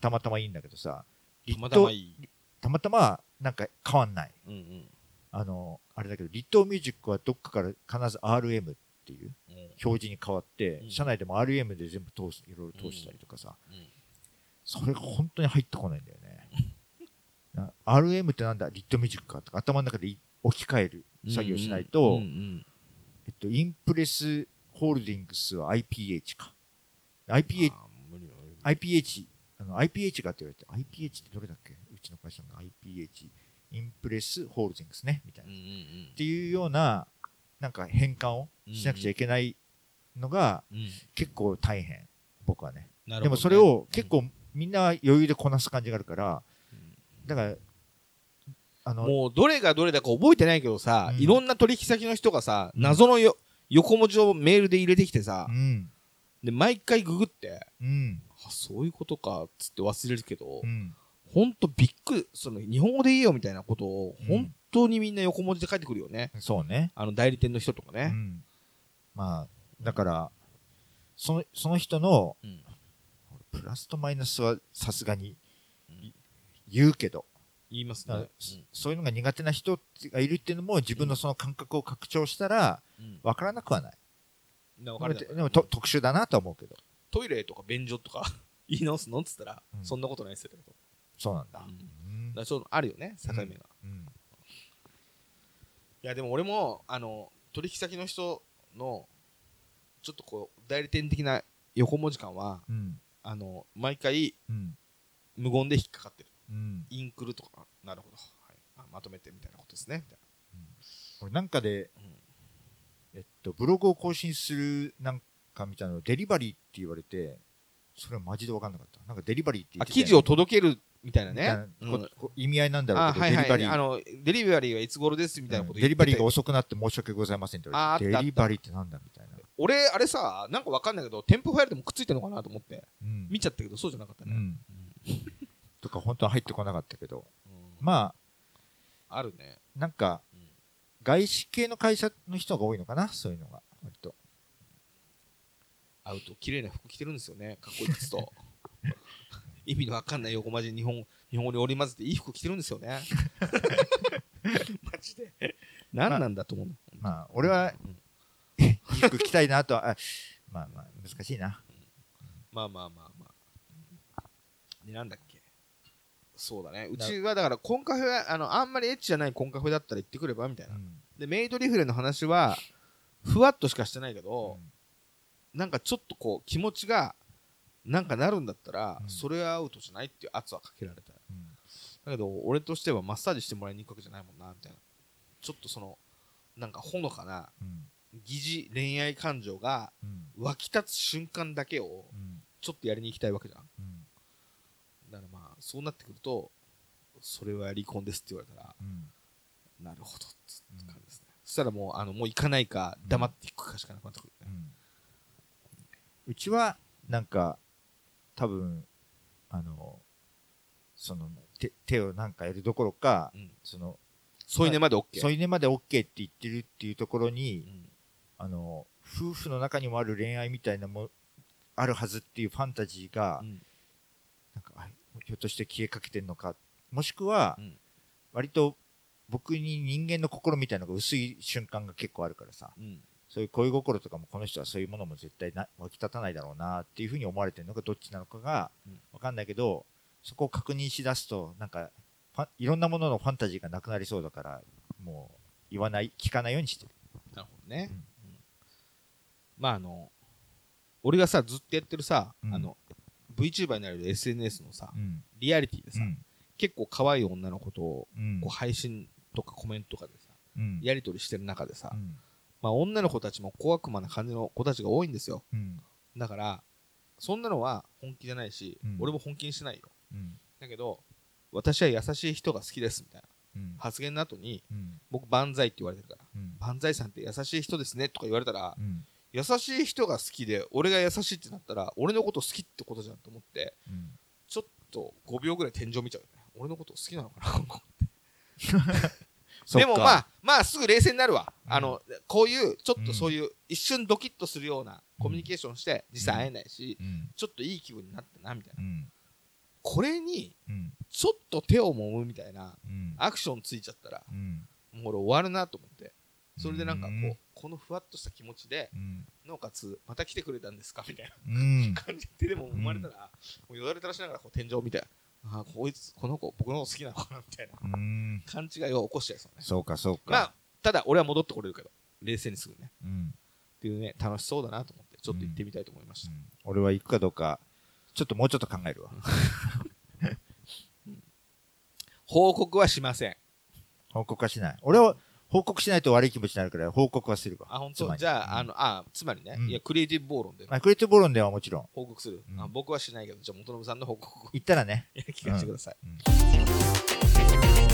たまたまいいんだけどさうんたまたまいい。たまたまなんか変わんない。あのあれだけどリットーミュージックはどっかから必ず RM っていううん。表示に変わって、うん。社内でも RM で全部通すいろいろ通したりとかさ、うん。それが本当に入ってこないんだよね。な RM ってなんだ？リットミュージックかとか頭の中でい置き換える作業しないと、えっと、インプレスホールディングスは IPH か。IPH IPH、あの IPH がって言われて、IPH ってどれだっけ？うちの会社の IPH、インプレスホールディングスね、みたいな。っていうような、なんか変換をしなくちゃいけないのが結構大変、僕はね。でもそれを結構みんな余裕でこなす感じがあるから、だから、あの、もうどれがどれだか覚えてないけどさ、うん。いろんな取引先の人がさ、うん。謎のよ横文字をメールで入れてきてさう、ん、で毎回ググってうん、あそういうことかっつって忘れるけど、うん、ほんとびっくりその日本語でいいよみたいなことをうん。本当にみんな横文字で書いてくるよね、そうね。あの代理店の人とかね、うん。まあ、だから、その、その人の、うん。プラスとマイナスはさすがにうん。言うけど、言いますだからね、そういうのが苦手な人がいるっていうのも自分のその感覚を拡張したらうん。分からなくはない。でもと特殊だなとは思うけど。トイレとか便所とか 言い直すの？っつったら、うん。そんなことないっすよ、だかそうなんだ。うん。らちょっとあるよね境目が、いうん。やでも俺もあの取引先の人のちょっとこう代理店的な横文字感はうん。あの毎回うん。無言で引っかかってる。うん。インクルとかなるほど、はい、あまとめてみたいなことですね。みたい俺なんかで、な、うん。えっと、ブログを更新するなんかみたいなのデリバリーって言われて、それはマジで分かんなかった。なんかデリバリーって言って記事を届けるみたいなね。な、うん。意味合いなんだろうけど、あはいはい。デリバリーあのデリバリーはいつ頃ですみたいなことうんデリバリーがが遅くなって申し訳ございませんって言われて、ああったデリバリーってなんだみた。いな。俺あれさなんかわかんないけど添付ファイルでもくっついてるのかなと思って。うん。見ちゃったけどそうじゃなかったね、とか本当は入ってこなかったけど、うん。まあるね。あ、なんかうん、外資系の会社の人が多いのかな、そういうのが。割と。会うと綺麗な服着てるんですよね。かっこいい靴と 意味のわかんない横文字日本日本語に織り交ぜていい服着てるんですよね。マジで。何なんだと思うの、まあ、俺はうん、いい服着たいなとは、あまあまあ、難しいな。まあまあまあまあ。でなんだっけ？そうだね。うちはだからコンカフェはあのあんまりエッチじゃないコンカフェだったら行ってくれば？みたいな、うん。でメイドリフレの話はふわっとしかしてないけど、なんかちょっとこう気持ちがなんかなるんだったら、うん。それはアウトじゃないっていう圧はかけられたうん。だけど俺としてはマッサージしてもらいに行くわけじゃないもんなみたいな。ちょっとそのなんかほのかなうん。疑似恋愛感情がうん。湧き立つ瞬間だけをうん。ちょっとやりに行きたいわけじゃん。うん。だからまあそうなってくるとそれは離婚ですって言われたらうん。なるほどって感じですね、そしたらもうあのもう行かないか黙っていくかしかなくなってくるね、うちはなんか多分あのその手手をなんかやるどころかうん。その添い寝まで OK 添い寝まで OK って言ってるっていうところにうん。あの夫婦の中にもある恋愛みたいなもあるはずっていうファンタジーが、うん。なんかあひょっとして消えかけてんのかもしくは、うん。割と僕に人間の心みたいなのが薄い瞬間が結構あるからさ。うんそういう恋心とかもこの人はそういうものも絶対な湧き立たないだろうなっていうふうに思われてるのがどっちなのかがうん。分かんないけどそこを確認しだすとなんかいろんなもののファンタジーがなくなりそうだからもう言わない聞かないようにしてる。なるほどね、うん。うん。まああの俺がさずっとやってるさ、うん。あの VTuber になれる SNS のさ、うん。リアリティでさ、うん。結構可愛い女の子とうん。こう配信とかコメントとかでさうん。やり取りしてる中でさ、うんまあ、女の子たちも小悪魔な感じの子たちが多いんですよ。うん。だからそんなのは本気じゃないし、うん。俺も本気にしないよ。うん。だけど私は優しい人が好きですみたいな。うん。発言の後にうん。僕万歳って言われてるから。うん。万歳さんって優しい人ですねとか言われたら、うん。優しい人が好きで俺が優しいってなったら俺のこと好きってことじゃんと思ってうん。ちょっと5秒ぐらい天井見ちゃうよね。俺のこと好きなのかなそっか でもまあまあすぐ冷静になるわ、うんあのこういうちょっうんとそういう一瞬ドキッとするようなコミュニケーションして実際会えないし、うん。ちょっといい気分になったなみたいな。うん。これにうん。ちょっと手を揉むみたいなうん。アクションついちゃったらうん。もう俺終わるなと思って。それでなんかこう、うん。このふわっとした気持ちでうん。なおかつまた来てくれたんですか？みたいなうん。感じででも生まれたら、もうよだれ垂らしながらこう天井を見てああこいつこの子僕のこと好きなのかなみたいな。うん。勘違いを起こしちゃいそうね。そうかそうか。まあただ俺は戻ってこれるけど。冷静にすぐね。うん。っていうね楽しそうだなと思ってちょっと行ってみたいと思いました、うん。俺は行くかどうかちょっともうちょっと考えるわ。報告はしません。報告はしない。俺は報告しないと悪い気持ちになるから報告はするわ。あ本当？じゃあ、うん。あのあつまりね、うん。いやクリエイティブ暴論でまあ、クリエイティブボロンではもちろん。報告する、うん。あ僕はしないけどじゃあ元信さんの報告を。行ったらね。聞かせてください、うん